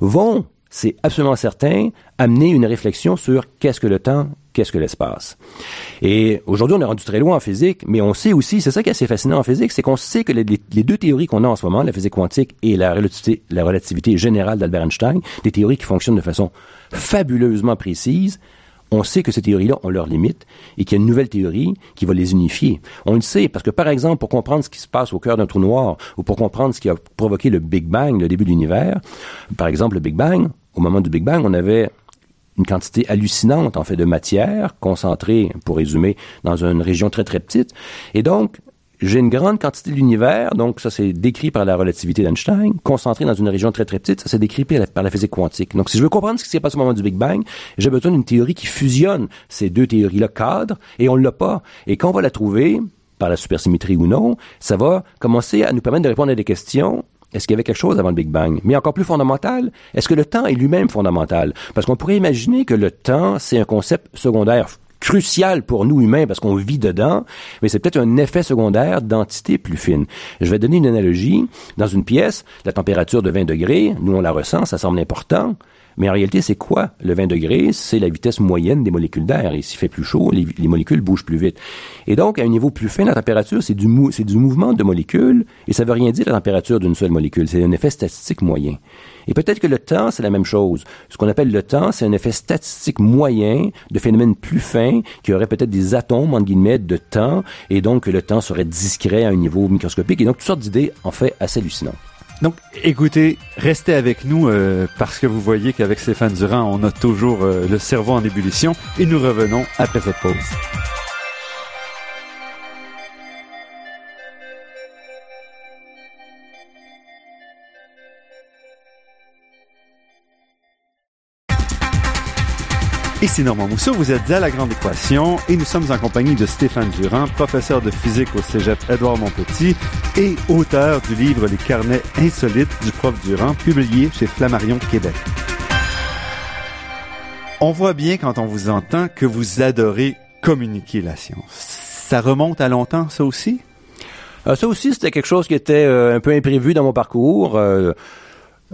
vont, c'est absolument certain, amener une réflexion sur qu'est-ce que le temps, qu'est-ce que l'espace? Et aujourd'hui, on est rendu très loin en physique, mais on sait aussi, c'est ça qui est assez fascinant en physique, c'est qu'on sait que les, deux théories qu'on a en ce moment, la physique quantique et la relativité, la relativité générale d'Albert Einstein, des théories qui fonctionnent de façon fabuleusement précise, on sait que ces théories-là ont leurs limites et qu'il y a une nouvelle théorie qui va les unifier. On le sait parce que, par exemple, pour comprendre ce qui se passe au cœur d'un trou noir ou pour comprendre ce qui a provoqué le Big Bang, le début de l'univers, par exemple, le Big Bang, au moment du Big Bang, on avait une quantité hallucinante, en fait, de matière concentrée, pour résumer, dans une région très, très petite. Et donc, j'ai une grande quantité de l'univers, donc ça c'est décrit par la relativité d'Einstein, concentré dans une région très très petite, ça c'est décrit par la, physique quantique. Donc si je veux comprendre ce qui s'est passé au moment du Big Bang, j'ai besoin d'une théorie qui fusionne ces deux théories-là cadres, et on l'a pas. Et quand on va la trouver, par la supersymétrie ou non, ça va commencer à nous permettre de répondre à des questions est-ce qu'il y avait quelque chose avant le Big Bang? Mais encore plus fondamental, est-ce que le temps est lui-même fondamental? Parce qu'on pourrait imaginer que le temps, c'est un concept secondaire crucial pour nous humains parce qu'on vit dedans, mais c'est peut-être un effet secondaire d'entité plus fine. Je vais donner une analogie. Dans une pièce, la température de 20 degrés, nous on la ressent, ça semble important, mais en réalité, c'est quoi le 20 degrés? C'est la vitesse moyenne des molécules d'air. Et s'il fait plus chaud, les, molécules bougent plus vite. Et donc, à un niveau plus fin, la température, c'est du, c'est du mouvement de molécules. Et ça veut rien dire la température d'une seule molécule. C'est un effet statistique moyen. Et peut-être que le temps, c'est la même chose. Ce qu'on appelle le temps, c'est un effet statistique moyen de phénomènes plus fins qui auraient peut-être des atomes, en guillemets, de temps. Et donc, le temps serait discret à un niveau microscopique. Et donc, toutes sortes d'idées, en fait, assez hallucinantes. Donc, écoutez, restez avec nous euh, parce que vous voyez qu'avec Stéphane Durand, on a toujours euh, le cerveau en ébullition et nous revenons après cette pause. Ici Normand Mousseau, vous êtes à La Grande Équation et nous sommes en compagnie de Stéphane Durand, professeur de physique au Cégep Édouard Montpetit et auteur du livre Les carnets insolites du prof Durand, publié chez Flammarion Québec. On voit bien quand on vous entend que vous adorez communiquer la science. Ça remonte à longtemps, ça aussi? Euh, ça aussi, c'était quelque chose qui était euh, un peu imprévu dans mon parcours. Euh,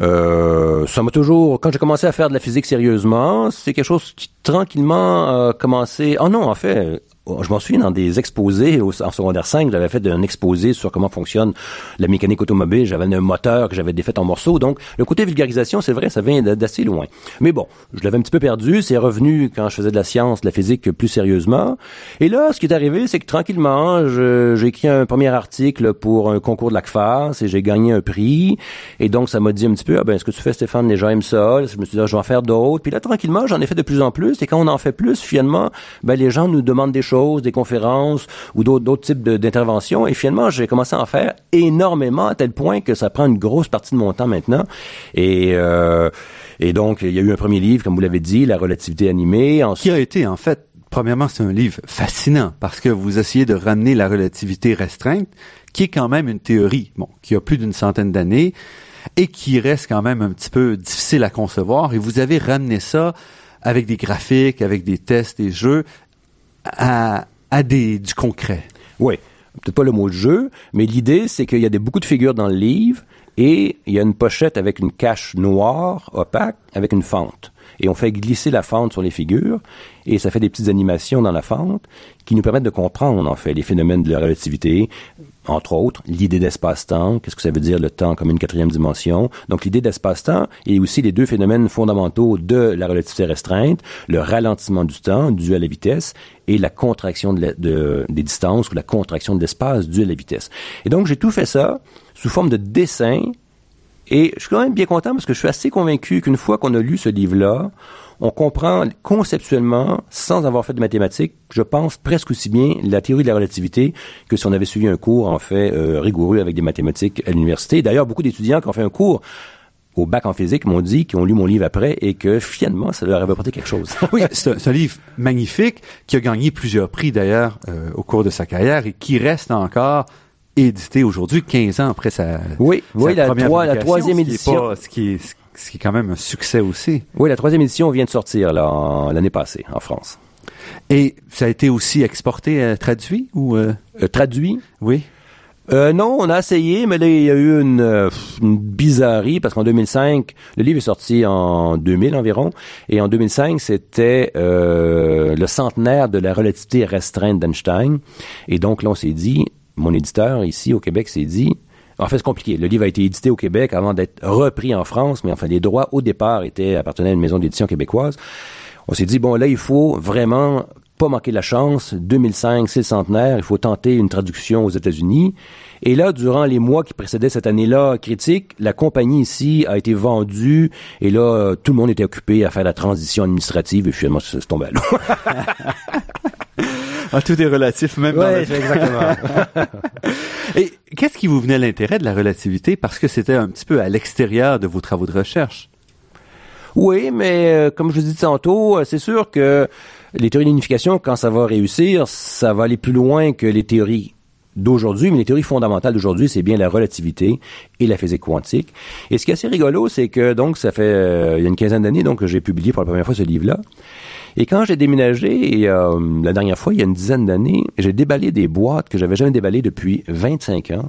euh, ça m'a toujours, quand j'ai commencé à faire de la physique sérieusement, c'est quelque chose qui tranquillement a commencé. Oh non, en fait, je m'en souviens dans des exposés en secondaire 5, j'avais fait un exposé sur comment fonctionne la mécanique automobile, j'avais un moteur que j'avais défait en morceaux, donc le côté vulgarisation, c'est vrai, ça vient d'assez loin. Mais bon, je l'avais un petit peu perdu, c'est revenu quand je faisais de la science, de la physique plus sérieusement. Et là, ce qui est arrivé, c'est que tranquillement, j'ai écrit un premier article pour un concours de l'ACFAS et j'ai gagné un prix. Et donc, ça m'a dit un petit peu, ah ben, ce que tu fais, Stéphane, les gens aiment ça? Je me suis dit, ah, je vais en faire d'autres. Puis là, tranquillement, j'en ai fait de plus en plus. Et quand on en fait plus, finalement, ben, les gens nous demandent des choses des conférences ou d'autres types d'interventions. Et finalement, j'ai commencé à en faire énormément à tel point que ça prend une grosse partie de mon temps maintenant. Et, euh, et donc, il y a eu un premier livre, comme vous l'avez dit, La relativité animée. Qui a été, en fait, premièrement, c'est un livre fascinant parce que vous essayez de ramener la relativité restreinte, qui est quand même une théorie, bon, qui a plus d'une centaine d'années et qui reste quand même un petit peu difficile à concevoir. Et vous avez ramené ça avec des graphiques, avec des tests, des jeux, à, à des, du concret. Oui. Peut-être pas le mot jeu, mais l'idée, c'est qu'il y a des, beaucoup de figures dans le livre et il y a une pochette avec une cache noire, opaque, avec une fente. Et on fait glisser la fente sur les figures et ça fait des petites animations dans la fente qui nous permettent de comprendre, en fait, les phénomènes de la relativité, entre autres, l'idée d'espace-temps, qu'est-ce que ça veut dire le temps comme une quatrième dimension. Donc l'idée d'espace-temps et aussi les deux phénomènes fondamentaux de la relativité restreinte, le ralentissement du temps dû à la vitesse et la contraction de, des distances ou la contraction de l'espace dû à la vitesse. Et donc j'ai tout fait ça sous forme de dessin et je suis quand même bien content parce que je suis assez convaincu qu'une fois qu'on a lu ce livre-là, on comprend conceptuellement, sans avoir fait de mathématiques, je pense presque aussi bien la théorie de la relativité que si on avait suivi un cours en fait euh, rigoureux avec des mathématiques à l'université. D'ailleurs, beaucoup d'étudiants qui ont fait un cours au bac en physique m'ont dit qu'ils ont lu mon livre après et que finalement ça leur avait apporté quelque chose. oui, c'est un, livre magnifique qui a gagné plusieurs prix d'ailleurs euh, au cours de sa carrière et qui reste encore édité aujourd'hui, 15 ans après sa, oui, oui, la, la troisième édition. Ce qui, est, ce qui est quand même un succès aussi. Oui, la troisième édition vient de sortir l'année passée en France. Et ça a été aussi exporté, euh, traduit ou euh? Euh, traduit? Oui. Non, on a essayé, mais là, il y a eu une, une bizarrerie parce qu'en 2005, le livre est sorti en 2000 environ, et en 2005, c'était le centenaire de la relativité restreinte d'Einstein. Et donc là, on s'est dit, mon éditeur ici au Québec s'est dit, en fait, c'est compliqué. Le livre a été édité au Québec avant d'être repris en France, mais enfin, les droits au départ étaient appartenaient à une maison d'édition québécoise. On s'est dit, bon, là, il faut vraiment pas manquer la chance. 2005, c'est le centenaire. Il faut tenter une traduction aux États-Unis. Et là, durant les mois qui précédaient cette année-là critique, la compagnie ici a été vendue. Et là, euh, tout le monde était occupé à faire la transition administrative. Et finalement, c'est tombé à l'eau. ah, tout est relatif, même. Oui, exactement. et qu'est-ce qui vous venait l'intérêt de la relativité? Parce que c'était un petit peu à l'extérieur de vos travaux de recherche. Oui, mais euh, comme je vous dis tantôt, euh, c'est sûr que les théories d'unification, quand ça va réussir, ça va aller plus loin que les théories d'aujourd'hui, mais les théories fondamentales d'aujourd'hui, c'est bien la relativité et la physique quantique. Et ce qui est assez rigolo, c'est que donc ça fait euh, il y a une quinzaine d'années donc que j'ai publié pour la première fois ce livre-là. Et quand j'ai déménagé, et, la dernière fois, il y a une dizaine d'années, j'ai déballé des boîtes que j'avais jamais déballées depuis 25 ans.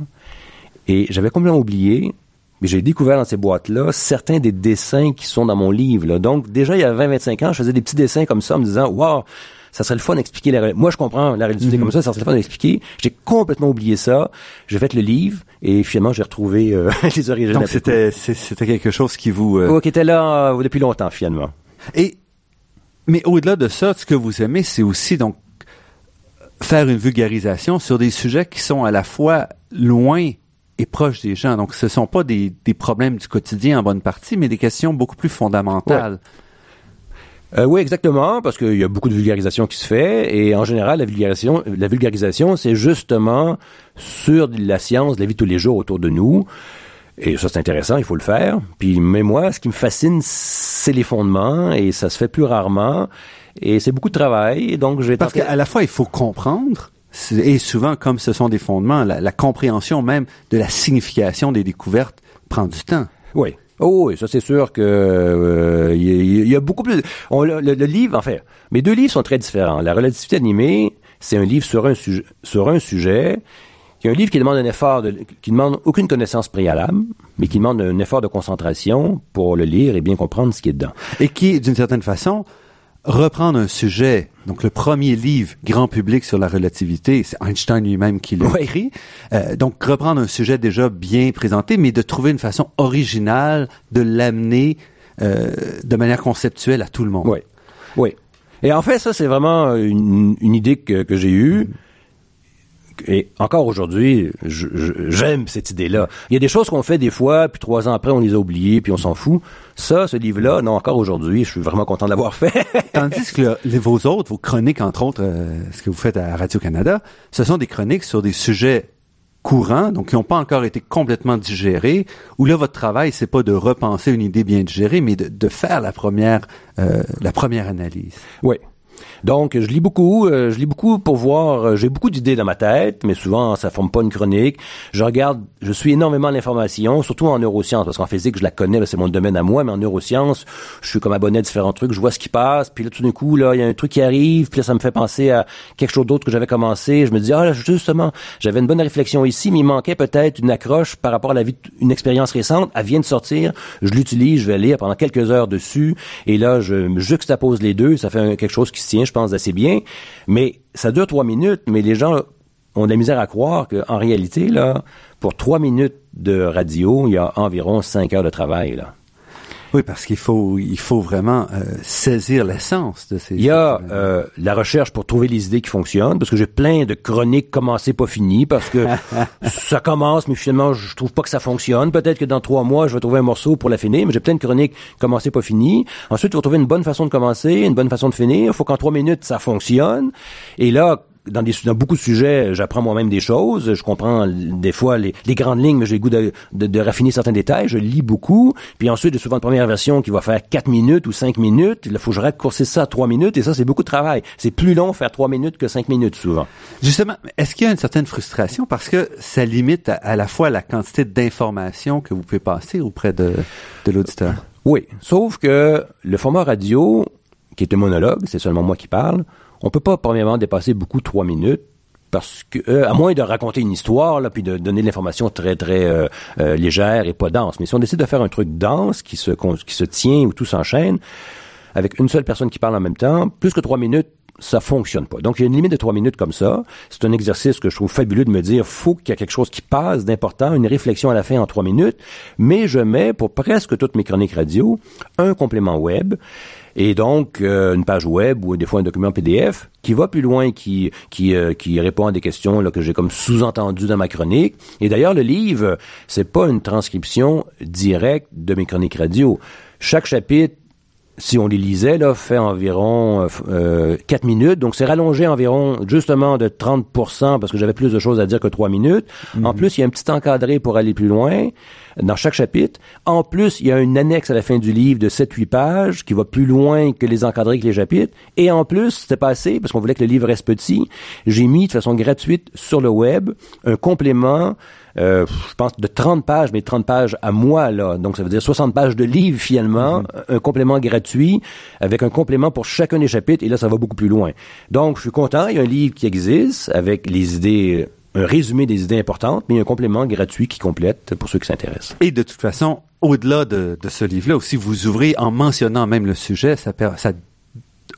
Et j'avais complètement oublié mais j'ai découvert dans ces boîtes-là certains des dessins qui sont dans mon livre. Donc, déjà, il y a 20-25 ans, je faisais des petits dessins comme ça en me disant, wow, ça serait le fun d'expliquer la réalité. Moi, je comprends la réalité mhm. comme ça, ça serait le fun d'expliquer. J'ai complètement oublié ça. J'ai fait le livre et finalement, j'ai retrouvé euh, les origines. Donc, c'était, c'était quelque chose qui vous... Euh... qui était là euh, depuis longtemps, finalement. Et, mais au-delà de ça, ce que vous aimez, c'est aussi, donc, faire une vulgarisation sur des sujets qui sont à la fois loin est proche des gens. Donc, ce sont pas des, des problèmes du quotidien en bonne partie, mais des questions beaucoup plus fondamentales. Euh, oui, exactement, parce qu'il y a beaucoup de vulgarisation qui se fait, et en général, la vulgarisation, la vulgarisation, c'est justement sur la science, la vie de tous les jours autour de nous. Et ça, c'est intéressant, il faut le faire. Puis, mais moi, ce qui me fascine, c'est les fondements, et ça se fait plus rarement. Et c'est beaucoup de travail, donc j'ai Parce qu'à la fois, il faut comprendre, et souvent, comme ce sont des fondements, la, compréhension même de la signification des découvertes prend du temps. Oui. Oh oui, ça c'est sûr que euh, il y, a beaucoup plus. le, livre, enfin, mes deux livres sont très différents. La relativité animée, c'est un livre sur un sujet, sur un sujet, qui est un livre qui demande un effort, de, qui demande aucune connaissance préalable, mais qui demande un effort de concentration pour le lire et bien comprendre ce qui est dedans. Et qui, d'une certaine façon, reprendre un sujet, donc le premier livre grand public sur la relativité, c'est Einstein lui-même qui l'a écrit, euh, donc reprendre un sujet déjà bien présenté, mais de trouver une façon originale de l'amener euh, de manière conceptuelle à tout le monde. Oui, oui. Et en fait, ça, c'est vraiment une, une idée que, que j'ai eue. Et encore aujourd'hui, j'aime cette idée-là. Il y a des choses qu'on fait des fois, puis trois ans après, on les a oubliées, puis on s'en fout. Ça, ce livre-là, non, encore aujourd'hui, je suis vraiment content de l'avoir fait. Tandis que vos autres, vos chroniques, entre autres, euh, ce que vous faites à Radio-Canada, ce sont des chroniques sur des sujets courants, donc qui n'ont pas encore été complètement digérés, où là, votre travail, c'est pas de repenser une idée bien digérée, mais de, de faire la première, euh, la première analyse. Oui, donc, je lis beaucoup, euh, je lis beaucoup pour voir, euh, j'ai beaucoup d'idées dans ma tête, mais souvent, ça forme pas une chronique. Je regarde, je suis énormément l'information, surtout en neurosciences, parce qu'en physique, je la connais, c'est mon domaine à moi, mais en neurosciences, je suis comme abonné à différents trucs, je vois ce qui passe, puis là, tout d'un coup, là, il y a un truc qui arrive, puis là, ça me fait penser à quelque chose d'autre que j'avais commencé. Je me dis, ah, là, justement, j'avais une bonne réflexion ici, mais il manquait peut-être une accroche par rapport à la vie, une expérience récente. Elle vient de sortir, je l'utilise, je vais lire pendant quelques heures dessus, et là, je juxtapose les deux, ça fait quelque chose qui se tient, je pense, assez bien. Mais ça dure trois minutes, mais les gens ont de la misère à croire qu'en réalité, là, pour trois minutes de radio, il y a environ cinq heures de travail, là. Oui, parce qu'il faut, il faut vraiment euh, saisir l'essence de ces. Il y a euh, la recherche pour trouver les idées qui fonctionnent, parce que j'ai plein de chroniques commencées pas finies, parce que ça commence, mais finalement je trouve pas que ça fonctionne. Peut-être que dans trois mois je vais trouver un morceau pour la finir, mais j'ai plein de chroniques commencées pas finies. Ensuite, il faut trouver une bonne façon de commencer, une bonne façon de finir. Il faut qu'en trois minutes ça fonctionne. Et là, dans, des, dans beaucoup de sujets, j'apprends moi-même des choses. Je comprends des fois les, les grandes lignes, mais j'ai le goût de, de, de, raffiner certains détails. Je lis beaucoup. Puis ensuite, j'ai souvent une première version qui va faire 4 minutes ou 5 minutes. Il faut que je raccourcisse ça à 3 minutes. Et ça, c'est beaucoup de travail. C'est plus long faire 3 minutes que 5 minutes souvent. Justement, est-ce qu'il y a une certaine frustration parce que ça limite à, à la fois la quantité d'informations que vous pouvez passer auprès de, de l'auditeur? Oui. Sauf que le format radio, qui est un monologue, c'est seulement moi qui parle, on peut pas, premièrement, dépasser beaucoup trois minutes. parce que euh, à moins de raconter une histoire là puis de donner de l'information très très euh, euh, légère et pas dense mais si on décide de faire un truc dense qui se qui se tient ou tout s'enchaîne avec une seule personne qui parle en même temps plus que trois minutes ça fonctionne pas. Donc, il y a une limite de trois minutes comme ça. C'est un exercice que je trouve fabuleux de me dire, faut qu'il y a quelque chose qui passe d'important, une réflexion à la fin en trois minutes, mais je mets pour presque toutes mes chroniques radio un complément web et donc euh, une page web ou des fois un document PDF qui va plus loin, qui qui euh, qui répond à des questions là, que j'ai comme sous-entendues dans ma chronique. Et d'ailleurs, le livre, c'est pas une transcription directe de mes chroniques radio. Chaque chapitre si on les lisait, là, fait environ euh, 4 minutes. Donc, c'est rallongé environ justement de 30% parce que j'avais plus de choses à dire que 3 minutes. En plus, il y a un petit encadré pour aller plus loin dans chaque chapitre. En plus, il y a une annexe à la fin du livre de 7-8 pages qui va plus loin que les encadrés que les chapitres. Et en plus, c'était pas assez, parce qu'on voulait que le livre reste petit, j'ai mis de façon gratuite sur le web un complément euh, je pense, de 30 pages, mais 30 pages à moi, là. Donc, ça veut dire 60 pages de livre, finalement, un complément gratuit, avec un complément pour chacun des chapitres, et là, ça va beaucoup plus loin. Donc, je suis content, il y a un livre qui existe, avec les idées un résumé des idées importantes, mais un complément gratuit qui complète pour ceux qui s'intéressent. Et de toute façon, au-delà de, de, ce livre-là, aussi, vous ouvrez en mentionnant même le sujet, ça, ça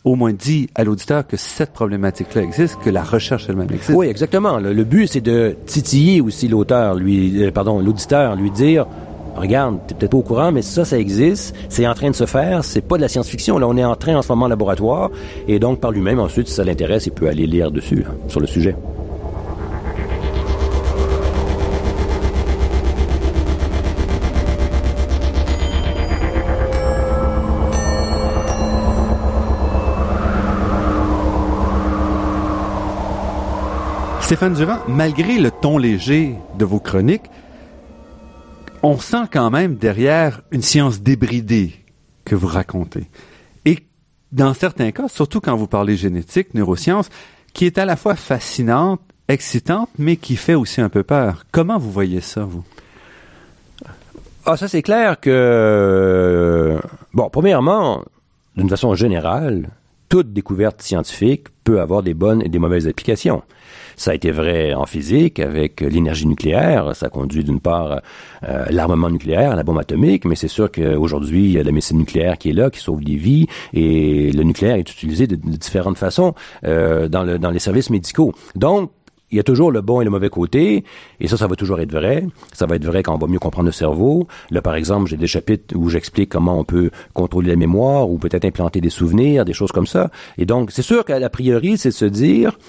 au moins dit à l'auditeur que cette problématique-là existe, que la recherche elle-même existe. Oui, exactement. Le, but, c'est de titiller aussi l'auteur, lui, euh, pardon, l'auditeur, lui dire, regarde, t'es peut-être pas au courant, mais ça, ça existe, c'est en train de se faire, c'est pas de la science-fiction. Là, on est en train en ce moment en laboratoire, et donc par lui-même, ensuite, si ça l'intéresse, il peut aller lire dessus, là, sur le sujet. Stéphane Durand, malgré le ton léger de vos chroniques, on sent quand même derrière une science débridée que vous racontez. Et dans certains cas, surtout quand vous parlez génétique, neurosciences, qui est à la fois fascinante, excitante, mais qui fait aussi un peu peur. Comment vous voyez ça, vous? Ah, ça c'est clair que, bon, premièrement, d'une façon générale, toute découverte scientifique peut avoir des bonnes et des mauvaises applications. Ça a été vrai en physique avec l'énergie nucléaire. Ça conduit d'une part euh, l'armement nucléaire, la bombe atomique, mais c'est sûr qu'aujourd'hui, il y a la médecine nucléaire qui est là, qui sauve des vies, et le nucléaire est utilisé de, différentes façons euh, dans, le, dans les services médicaux. Donc, il y a toujours le bon et le mauvais côté, et ça, ça va toujours être vrai. Ça va être vrai quand on va mieux comprendre le cerveau. Là, par exemple, j'ai des chapitres où j'explique comment on peut contrôler la mémoire ou peut-être implanter des souvenirs, des choses comme ça. Et donc, c'est sûr qu'à la priori, c'est se dire,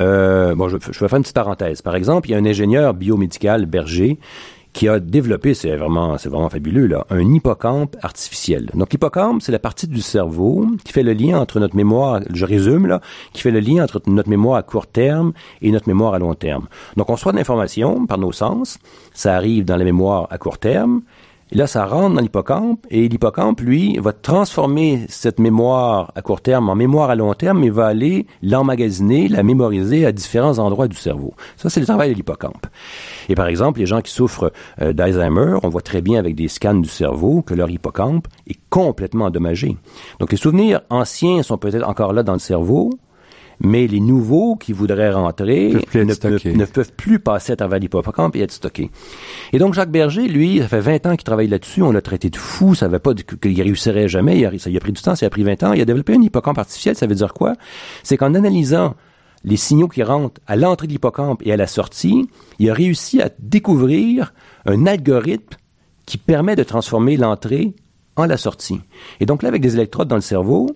euh, bon, je, je vais faire une petite parenthèse. Par exemple, il y a un ingénieur biomédical, Berger, qui a développé, c'est vraiment, c'est vraiment fabuleux, là, un hippocampe artificiel. Donc, l'hippocampe, c'est la partie du cerveau qui fait le lien entre notre mémoire, je résume, là, qui fait le lien entre notre mémoire à court terme et notre mémoire à long terme. Donc, on reçoit de l'information par nos sens, ça arrive dans la mémoire à court terme, et là, ça rentre dans l'hippocampe, et l'hippocampe, lui, va transformer cette mémoire à court terme en mémoire à long terme, et va aller l'emmagasiner, la mémoriser à différents endroits du cerveau. Ça, c'est le travail de l'hippocampe. Et par exemple, les gens qui souffrent euh, d'Alzheimer, on voit très bien avec des scans du cerveau que leur hippocampe est complètement endommagé. Donc, les souvenirs anciens sont peut-être encore là dans le cerveau, mais les nouveaux qui voudraient rentrer Peuvent ne, peuvent plus passer à travers l'hippocampe et être stockés. Et donc Jacques Berger, lui, ça fait 20 ans qu'il travaille là-dessus, on l'a traité de fou, ça savait pas qu'il réussirait jamais, il a, ça lui a pris du temps, ça a pris 20 ans, il a développé un hippocampe artificiel, ça veut dire quoi? C'est qu'en analysant les signaux qui rentrent à l'entrée de l'hippocampe et à la sortie, il a réussi à découvrir un algorithme qui permet de transformer l'entrée en la sortie. Et donc là, avec des électrodes dans le cerveau,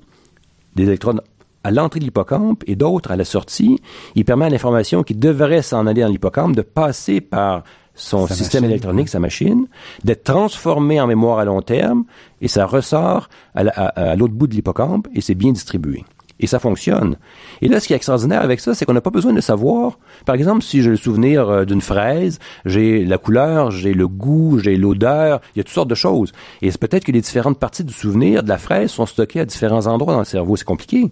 des électrodes à l'entrée de l'hippocampe et d'autres à la sortie, il permet à l'information qui devrait s'en aller dans l'hippocampe de passer par son Sa système machine, électronique, sa machine, d'être transformé en mémoire à long terme et ça ressort à, la- à- à l'autre bout de l'hippocampe et c'est bien distribué. Et ça fonctionne. Et là, ce qui est extraordinaire avec ça, c'est qu'on n'a pas besoin de savoir. Par exemple, si j'ai le souvenir euh, d'une fraise, j'ai la couleur, j'ai le goût, j'ai l'odeur, il y a toutes sortes de choses. Et c'est peut-être que les différentes parties du souvenir de la fraise sont stockées à différents endroits dans le cerveau. C'est compliqué.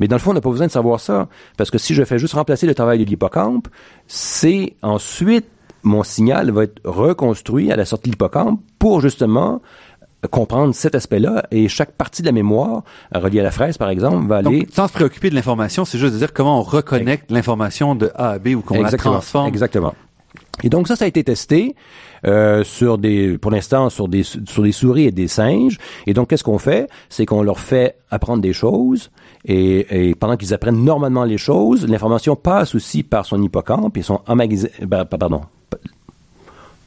Mais dans le fond, on n'a pas besoin de savoir ça. Parce que si je fais juste remplacer le travail de l'hippocampe, c'est ensuite mon signal va être reconstruit à la sortie de l'hippocampe pour justement comprendre cet aspect-là et chaque partie de la mémoire reliée à la fraise, par exemple, va aller... Donc, sans se préoccuper de l'information, c'est juste de dire comment on reconnecte l'information de A à B ou qu'on la transforme. Exactement. Et donc ça, ça a été testé euh, sur des, pour l'instant, sur des sur des souris et des singes. Et donc, qu'est-ce qu'on fait? C'est qu'on leur fait apprendre des choses. Et, et pendant qu'ils apprennent normalement les choses, l'information passe aussi par son hippocampe. Ils sont emmagasinés. Ben, pardon.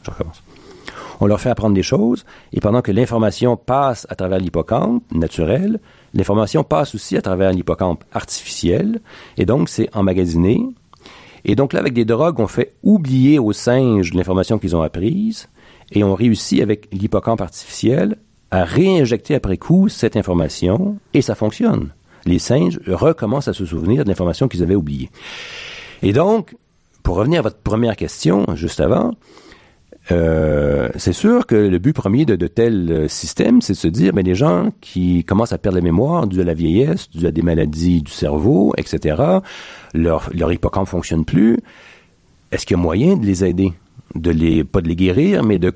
Je recommence. On leur fait apprendre des choses. Et pendant que l'information passe à travers l'hippocampe naturel, l'information passe aussi à travers l'hippocampe artificiel. Et donc, c'est emmagasiné et donc là, avec des drogues, on fait oublier aux singes l'information qu'ils ont apprise et on réussit avec l'hippocampe artificiel à réinjecter après coup cette information et ça fonctionne. Les singes recommencent à se souvenir de l'information qu'ils avaient oubliée. Et donc, pour revenir à votre première question, juste avant, euh, c'est sûr que le but premier de, de tels systèmes, c'est de se dire, mais les gens qui commencent à perdre la mémoire dû à la vieillesse, dû à des maladies du cerveau, etc., leur, leur hippocampe fonctionne plus. Est-ce qu'il y a moyen de les aider? De les, pas de les guérir, mais de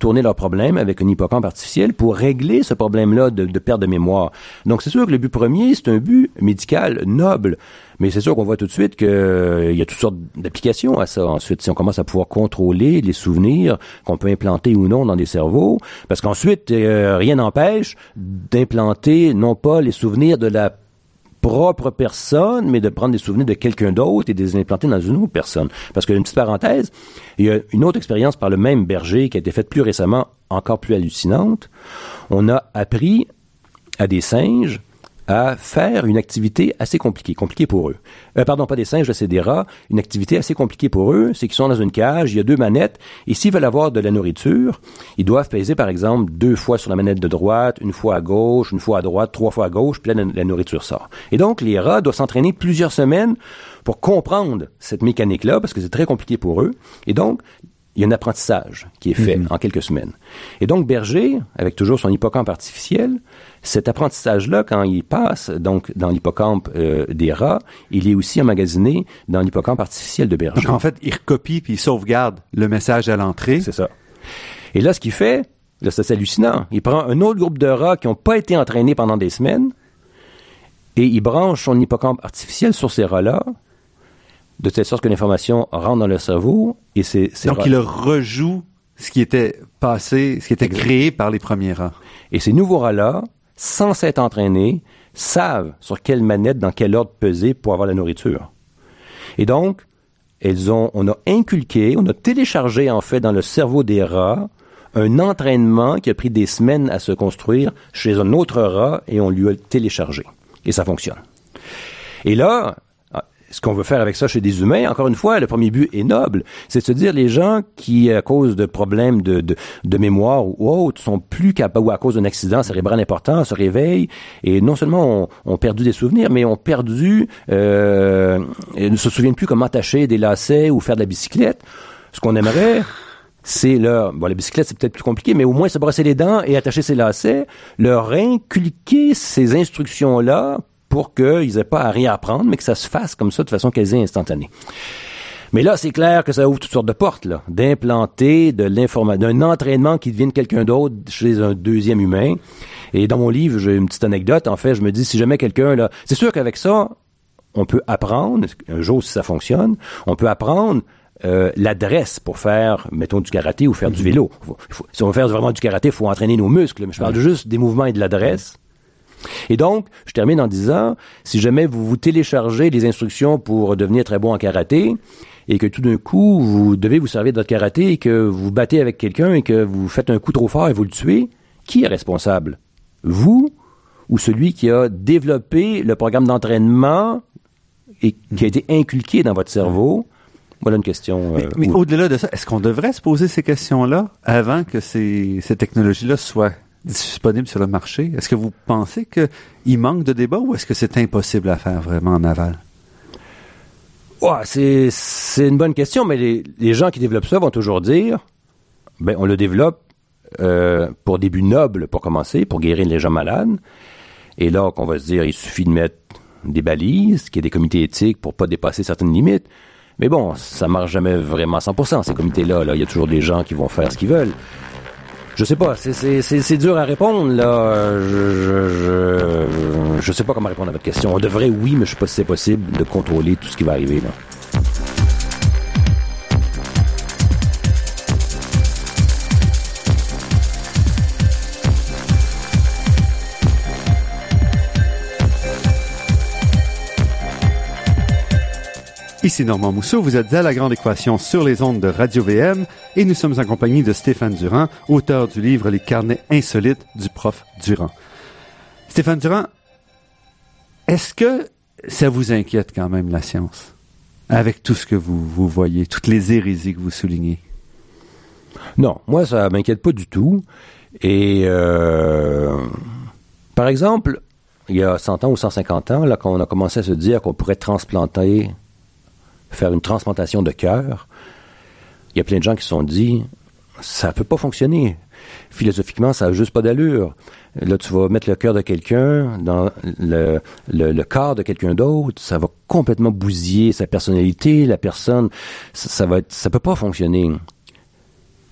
contourner leurs problèmes avec un hippocampe artificiel pour régler ce problème-là de, de perte de mémoire. Donc, c'est sûr que le but premier, c'est un but médical noble. Mais c'est sûr qu'on voit tout de suite qu'il euh, y a toutes sortes d'applications à ça. Ensuite, si on commence à pouvoir contrôler les souvenirs qu'on peut implanter ou non dans des cerveaux, parce qu'ensuite, euh, rien n'empêche d'implanter non pas les souvenirs de la propre personne, mais de prendre des souvenirs de quelqu'un d'autre et de les implanter dans une autre personne. Parce que, une petite parenthèse, il y a une autre expérience par le même berger qui a été faite plus récemment, encore plus hallucinante. On a appris à des singes à faire une activité assez compliquée, compliquée pour eux. Euh, pardon, pas des singes, c'est des rats. Une activité assez compliquée pour eux, c'est qu'ils sont dans une cage, il y a deux manettes, et s'ils veulent avoir de la nourriture, ils doivent peser, par exemple, deux fois sur la manette de droite, une fois à gauche, une fois à droite, trois fois à gauche, puis là, la, la nourriture sort. Et donc, les rats doivent s'entraîner plusieurs semaines pour comprendre cette mécanique-là, parce que c'est très compliqué pour eux. Et donc, il y a un apprentissage qui est fait Mhm. en quelques semaines. Et donc Berger, avec toujours son hippocampe artificiel, cet apprentissage-là, quand il passe donc dans l'hippocampe euh, des rats, il est aussi emmagasiné dans l'hippocampe artificiel de Berger. Donc, en fait, il recopie puis il sauvegarde le message à l'entrée. C'est ça. Et là, ce qu'il fait, là, c'est hallucinant. Il prend un autre groupe de rats qui n'ont pas été entraînés pendant des semaines et il branche son hippocampe artificiel sur ces rats-là de telle sorte que l'information rentre dans leur cerveau et c'est ces Donc, rats- il le rejoue ce qui était passé, ce qui était Exact. créé par les premiers rats. Et ces nouveaux rats-là, sans s'être entraînés, savent sur quelle manette, dans quel ordre peser pour avoir la nourriture. Et donc, elles ont, on a inculqué, on a téléchargé en fait dans le cerveau des rats un entraînement qui a pris des semaines à se construire chez un autre rat et on lui a téléchargé. Et ça fonctionne. Et là, ce qu'on veut faire avec ça chez des humains, encore une fois, le premier but est noble, c'est de se dire les gens qui, à cause de problèmes de, de, de mémoire ou autres, sont plus capables, ou à cause d'un accident cérébral important, se réveillent et non seulement ont, ont perdu des souvenirs, mais ont perdu, euh, et ne se souviennent plus comment attacher des lacets ou faire de la bicyclette. Ce qu'on aimerait, c'est leur, bon, la bicyclette, c'est peut-être plus compliqué, mais au moins se brosser les dents et attacher ses lacets, leur inculquer ces instructions-là pour qu'ils aient pas à réapprendre, mais que ça se fasse comme ça de façon quasi instantanée. Mais là, c'est clair que ça ouvre toutes sortes de portes, là, d'implanter de l'information, d'un entraînement qui devienne quelqu'un d'autre chez un deuxième humain. Et dans mon livre, j'ai une petite anecdote. En fait, je me dis, si jamais quelqu'un, là, c'est sûr qu'avec ça, on peut apprendre, un jour si ça fonctionne, on peut apprendre euh, l'adresse pour faire, mettons, du karaté ou faire du vélo. Faut- faut- si on veut faire vraiment du karaté, il faut entraîner nos muscles. Mais je parle juste des mouvements et de l'adresse. Et donc, je termine en disant, si jamais vous vous téléchargez les instructions pour devenir très bon en karaté, et que tout d'un coup, vous devez vous servir de votre karaté et que vous battez avec quelqu'un et que vous faites un coup trop fort et vous le tuez, qui est responsable? Vous ou celui qui a développé le programme d'entraînement et qui a été inculqué dans votre cerveau? Voilà une question. Mais, euh, mais au-delà de ça, est-ce qu'on devrait se poser ces questions-là avant que ces, ces technologies-là soient disponibles sur le marché? Est-ce que vous pensez qu'il manque de débat ou est-ce que c'est impossible à faire vraiment en aval? Ouais, c'est, une bonne question, mais les, les gens qui développent ça vont toujours dire, ben, on le développe euh, pour des buts nobles, pour commencer, pour guérir les gens malades. Et là, qu'on va se dire, il suffit de mettre des balises, qu'il y ait des comités éthiques pour pas dépasser certaines limites. Mais bon, ça marche jamais vraiment à 100%, ces comités-là. Là. Il y a toujours des gens qui vont faire ce qu'ils veulent. Je sais pas, c'est- dur à répondre, là. Je, je, je, je sais pas comment répondre à votre question. On devrait, oui, mais je sais pas si c'est possible de contrôler tout ce qui va arriver, là. Ici Normand Mousseau, vous êtes à La Grande Équation sur les ondes de Radio VM et nous sommes en compagnie de Stéphane Durand, auteur du livre Les carnets insolites du prof Durand. Stéphane Durand, est-ce que ça vous inquiète quand même la science? Avec tout ce que vous, vous voyez, toutes les hérésies que vous soulignez? Non, moi, ça m'inquiète pas du tout. Et, euh, par exemple, il y a 100 ans ou 150 ans, là, quand on a commencé à se dire qu'on pourrait transplanter, faire une transplantation de cœur, il y a plein de gens qui se sont dit, ça peut pas fonctionner. Philosophiquement, ça n'a juste pas d'allure. Là, tu vas mettre le cœur de quelqu'un dans le, le, le corps de quelqu'un d'autre, ça va complètement bousiller sa personnalité, la personne, ça, ça va être, ça peut pas fonctionner.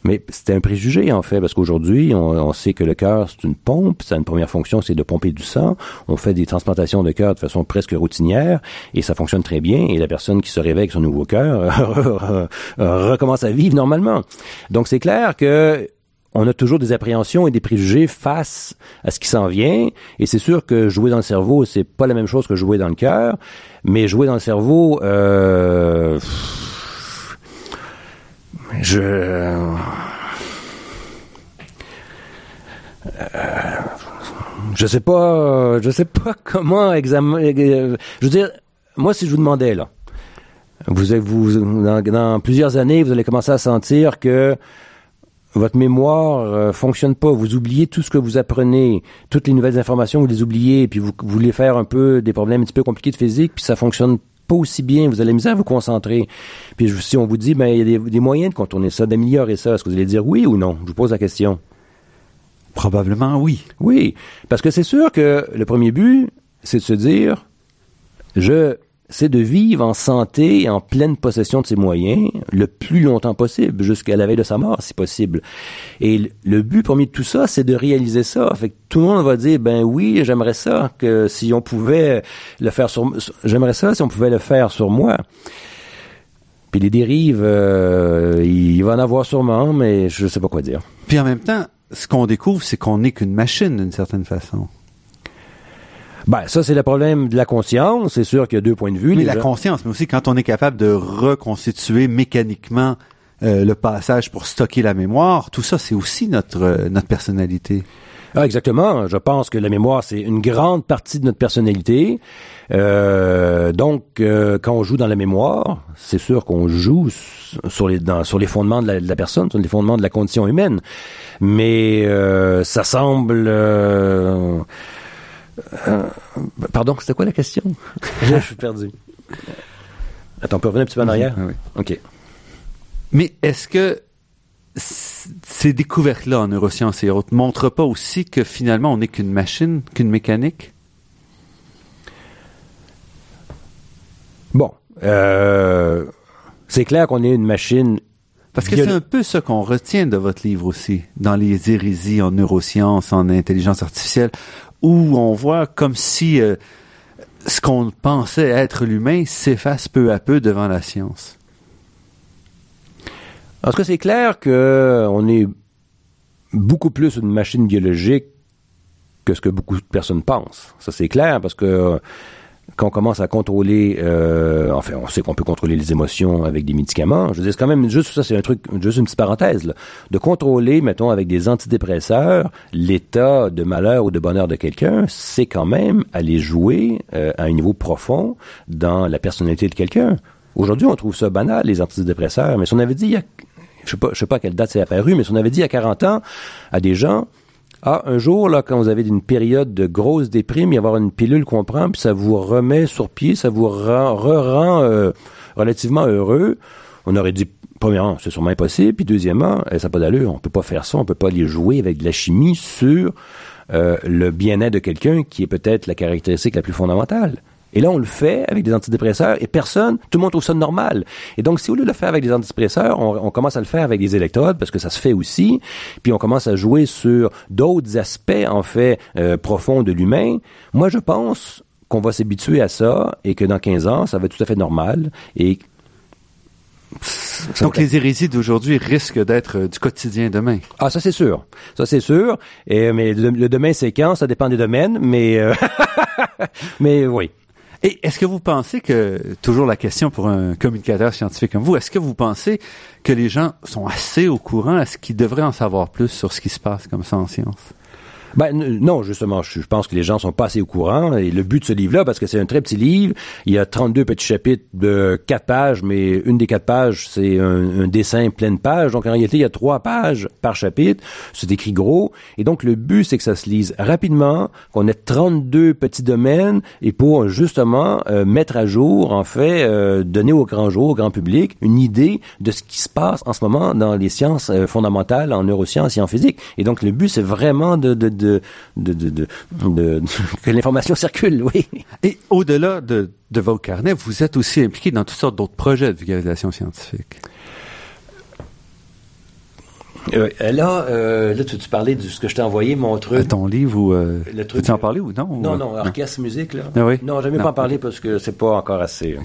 Mais c'était un préjugé, en fait, parce qu'aujourd'hui, on, on sait que le cœur, c'est une pompe. Sa première fonction, c'est de pomper du sang. On fait des transplantations de cœur de façon presque routinière, et ça fonctionne très bien. Et la personne qui se réveille avec son nouveau cœur recommence à vivre normalement. Donc, c'est clair que on a toujours des appréhensions et des préjugés face à ce qui s'en vient. Et c'est sûr que jouer dans le cerveau, c'est pas la même chose que jouer dans le cœur. Mais jouer dans le cerveau, euh, je. Euh, je sais pas, je sais pas comment examiner. Je veux dire, moi, si je vous demandais là, vous, vous dans, dans plusieurs années, vous allez commencer à sentir que votre mémoire euh, fonctionne pas, vous oubliez tout ce que vous apprenez, toutes les nouvelles informations, vous les oubliez, puis vous, vous voulez faire un peu des problèmes un petit peu compliqués de physique, puis ça fonctionne pas aussi bien, vous allez misère à vous concentrer. Puis si on vous dit, ben il y a des, des moyens de contourner ça, d'améliorer ça, est-ce que vous allez dire oui ou non? Je vous pose la question. Probablement oui. Oui, parce que c'est sûr que le premier but, c'est de se dire, je, c'est de vivre en santé et en pleine possession de ses moyens le plus longtemps possible, jusqu'à la veille de sa mort, si possible. Et le but premier de tout ça, c'est de réaliser ça. Fait que tout le monde va dire, ben oui, j'aimerais ça que si on pouvait le faire sur, j'aimerais ça si on pouvait le faire sur moi. Puis les dérives, euh, il va en avoir sûrement, mais je sais pas quoi dire. Puis en même temps, ce qu'on découvre, c'est qu'on n'est qu'une machine d'une certaine façon. Ben, ça, c'est le problème de la conscience. C'est sûr qu'il y a deux points de vue. Mais la conscience, mais aussi quand on est capable de reconstituer mécaniquement euh, le passage pour stocker la mémoire, tout ça, c'est aussi notre euh, notre personnalité. Ah, exactement. Je pense que la mémoire, c'est une grande partie de notre personnalité. Euh, donc, euh, quand on joue dans la mémoire, c'est sûr qu'on joue sur les, dans, sur les fondements de la, de la, personne, sur les fondements de la condition humaine. Mais euh, ça semble... Euh, pardon, c'était quoi la question? Je suis perdu. Attends, on peut revenir un petit peu en arrière? Oui. OK. Mais est-ce que ces découvertes-là en neurosciences et autres montrent pas aussi que finalement on n'est qu'une machine, qu'une mécanique? Bon, euh, c'est clair qu'on est une machine. Parce que c'est un peu ça qu'on retient de votre livre aussi, dans les hérésies en neurosciences, en intelligence artificielle, où on voit comme si euh, ce qu'on pensait être l'humain s'efface peu à peu devant la science. En tout cas, c'est clair que on est beaucoup plus une machine biologique que ce que beaucoup de personnes pensent. Ça, c'est clair, parce que quand on commence à contrôler, euh, enfin, on sait qu'on peut contrôler les émotions avec des médicaments. Je veux dire, c'est quand même juste ça, c'est un truc, juste une petite parenthèse, là, de contrôler, mettons, avec des antidépresseurs, l'état de malheur ou de bonheur de quelqu'un, c'est quand même aller jouer euh, à un niveau profond dans la personnalité de quelqu'un. Aujourd'hui, on trouve ça banal, les antidépresseurs, mais si on avait dit, il y a, je sais pas, je sais pas à quelle date c'est apparu, mais si on avait dit il y a 40 ans à des gens, ah, un jour, là, quand vous avez une période de grosse déprime, il y avoir une pilule qu'on prend, puis ça vous remet sur pied, ça vous rend, re-rend euh, relativement heureux. On aurait dit, premièrement, c'est sûrement impossible, puis deuxièmement, ça n'a pas d'allure. On peut pas faire ça, on peut pas aller jouer avec de la chimie sur euh, le bien-être de quelqu'un qui est peut-être la caractéristique la plus fondamentale. Et là, on le fait avec des antidépresseurs et personne, tout le monde trouve ça normal. Et donc, si au lieu de le faire avec des antidépresseurs, on, on commence à le faire avec des électrodes parce que ça se fait aussi, puis on commence à jouer sur d'autres aspects, en fait, euh, profonds de l'humain, moi, je pense qu'on va s'habituer à ça et que dans 15 ans, ça va être tout à fait normal et donc les hérésies d'aujourd'hui risquent d'être euh, du quotidien demain. Ah ça c'est sûr, ça c'est sûr. Et mais le, demain c'est quand? Ça dépend des domaines, mais euh, mais oui. Et est-ce que vous pensez que toujours la question pour un communicateur scientifique comme vous, est-ce que vous pensez que les gens sont assez au courant? Est-ce qu'ils devraient en savoir plus sur ce qui se passe comme ça en science? Ben non, justement, je, pense que les gens sont pas assez au courant. Et le but de ce livre-là, parce que c'est un très petit livre, il y a 32 petits chapitres de 4 pages, mais une des 4 pages, c'est un, dessin pleine page. Donc en réalité, il y a 3 pages par chapitre. C'est écrit gros. Et donc le but, c'est que ça se lise rapidement, qu'on ait 32 petits domaines, et pour justement euh, mettre à jour, en fait, euh, donner au grand jour, au grand public, une idée de ce qui se passe en ce moment dans les sciences euh, fondamentales, en neurosciences et en physique. Et donc le but, c'est vraiment de, de de, de, de, de, que l'information circule, oui. Et au-delà de, de vos carnets, vous êtes aussi impliqué dans toutes sortes d'autres projets de vulgarisation scientifique. Euh, là, euh, là, tu, tu parlais de ce que je t'ai envoyé, mon truc? ton livre ou euh, le truc. Tu en parler ou non Non, non, orchestre musique là. Ah oui? Non, jamais pas en parler parce que c'est pas encore assez.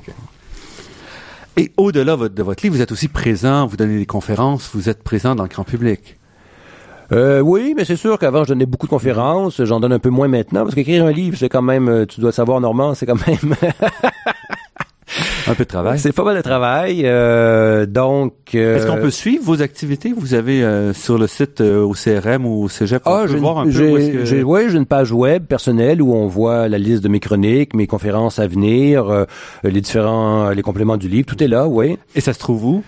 Et au-delà de votre livre, vous êtes aussi présent, vous donnez des conférences, vous êtes présent dans le grand public. Euh, oui, mais c'est sûr qu'avant, je donnais beaucoup de conférences. J'en donne un peu moins maintenant, parce qu'écrire un livre, c'est quand même, euh, tu dois savoir, Normand, c'est quand même... un peu de travail. C'est pas mal de travail. Euh, donc, euh, est-ce qu'on peut suivre vos activités? Vous avez euh, sur le site au CRM ou au Cégep, ah, je voir un peu j'ai, Oui, j'ai une page web personnelle où on voit la liste de mes chroniques, mes conférences à venir, les différents, les compléments du livre. Tout est là, oui. Et ça se trouve où?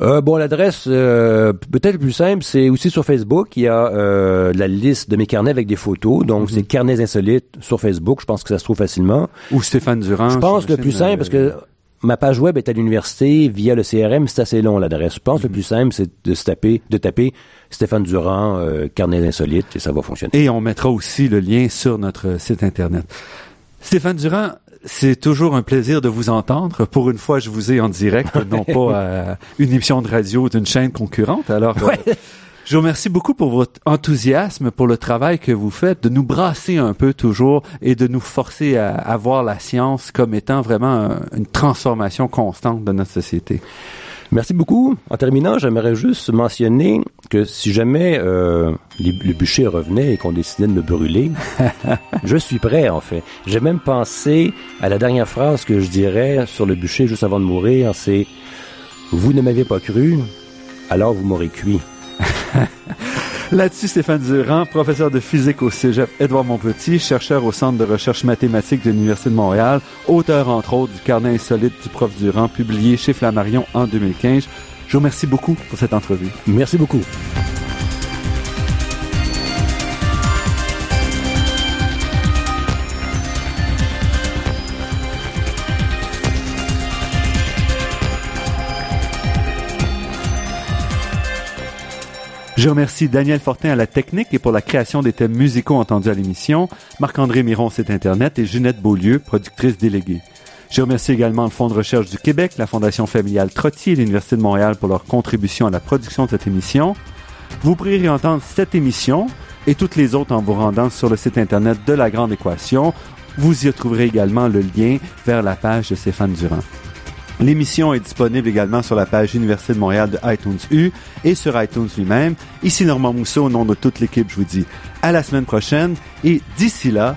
Euh, bon, l'adresse euh, peut-être plus simple, c'est aussi sur Facebook. Il y a euh, la liste de mes carnets avec des photos. Donc, mhm. c'est carnets insolites sur Facebook. Je pense que ça se trouve facilement. Ou Stéphane Durand. Je pense que le plus simple, parce que ma page web est à l'université via le CRM, c'est assez long l'adresse. Je pense que le plus simple, c'est de se taper, de taper Stéphane Durand, euh, carnet insolites, et ça va fonctionner. Et on mettra aussi le lien sur notre site internet. Stéphane Durand, c'est toujours un plaisir de vous entendre. Pour une fois, je vous ai en direct, non pas à une émission de radio d'une chaîne concurrente. Alors, euh, je vous remercie beaucoup pour votre enthousiasme, pour le travail que vous faites, de nous brasser un peu toujours et de nous forcer à, à voir la science comme étant vraiment une transformation constante de notre société. Merci beaucoup. En terminant, j'aimerais juste mentionner que si jamais euh, le bûcher revenait et qu'on décidait de me brûler, je suis prêt en fait. J'ai même pensé à la dernière phrase que je dirais sur le bûcher juste avant de mourir, c'est Vous ne m'avez pas cru, alors vous m'aurez cuit. Là-dessus, Stéphane Durand, professeur de physique au Cégep Édouard Montpetit, chercheur au Centre de recherche mathématique de l'Université de Montréal, auteur entre autres du Carnet insolite du prof Durand, publié chez Flammarion en 2015. Je vous remercie beaucoup pour cette entrevue. Merci beaucoup. Je remercie Daniel Fortin à la technique et pour la création des thèmes musicaux entendus à l'émission, Marc-André Miron, site Internet, et Ginette Beaulieu, productrice déléguée. Je remercie également le Fonds de recherche du Québec, la Fondation familiale Trottier et l'Université de Montréal pour leur contribution à la production de cette émission. Vous pourrez réentendre cette émission et toutes les autres en vous rendant sur le site Internet de La Grande Équation. Vous y retrouverez également le lien vers la page de Stéphane Durand. L'émission est disponible également sur la page Université de Montréal de iTunes U et sur iTunes lui-même. Ici Normand Mousseau, au nom de toute l'équipe, je vous dis à la semaine prochaine et d'ici là,